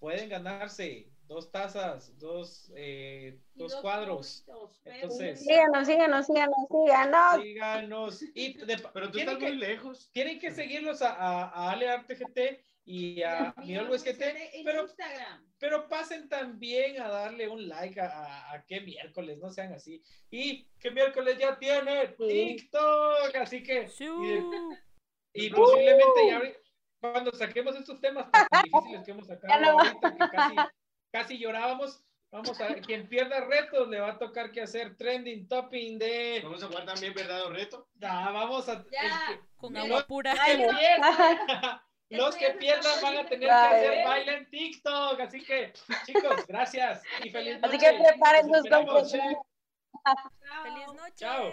pueden ganarse dos tazas, dos, eh, dos dos cuadros. puntos, Entonces- Síganos, síganos, síganos, síganos. Síganos. Y de- Pero tú estás que, muy lejos. tienen que seguirlos a, a, a Ale Arte GT y a Y mi a Always Luis GT, Tere en pero, Instagram. pero pasen también a darle un like a, a, a qué miércoles, no sean así. Y que miércoles ya tiene TikTok, así que Sí. y, y posiblemente ya cuando saquemos estos temas tan difíciles que hemos sacado Ya no. ahorita, que casi, casi llorábamos, vamos a ver, quien pierda retos le va a tocar que hacer trending topping de Vamos a jugar también verdad o reto. Ah, vamos a Ya. el que- Con Los agua pura. pierdan, los que pierdan van a tener que hacer baile en TikTok. Así que, chicos, gracias y feliz Así noche. que preparen sus compras. Feliz noche. Chao.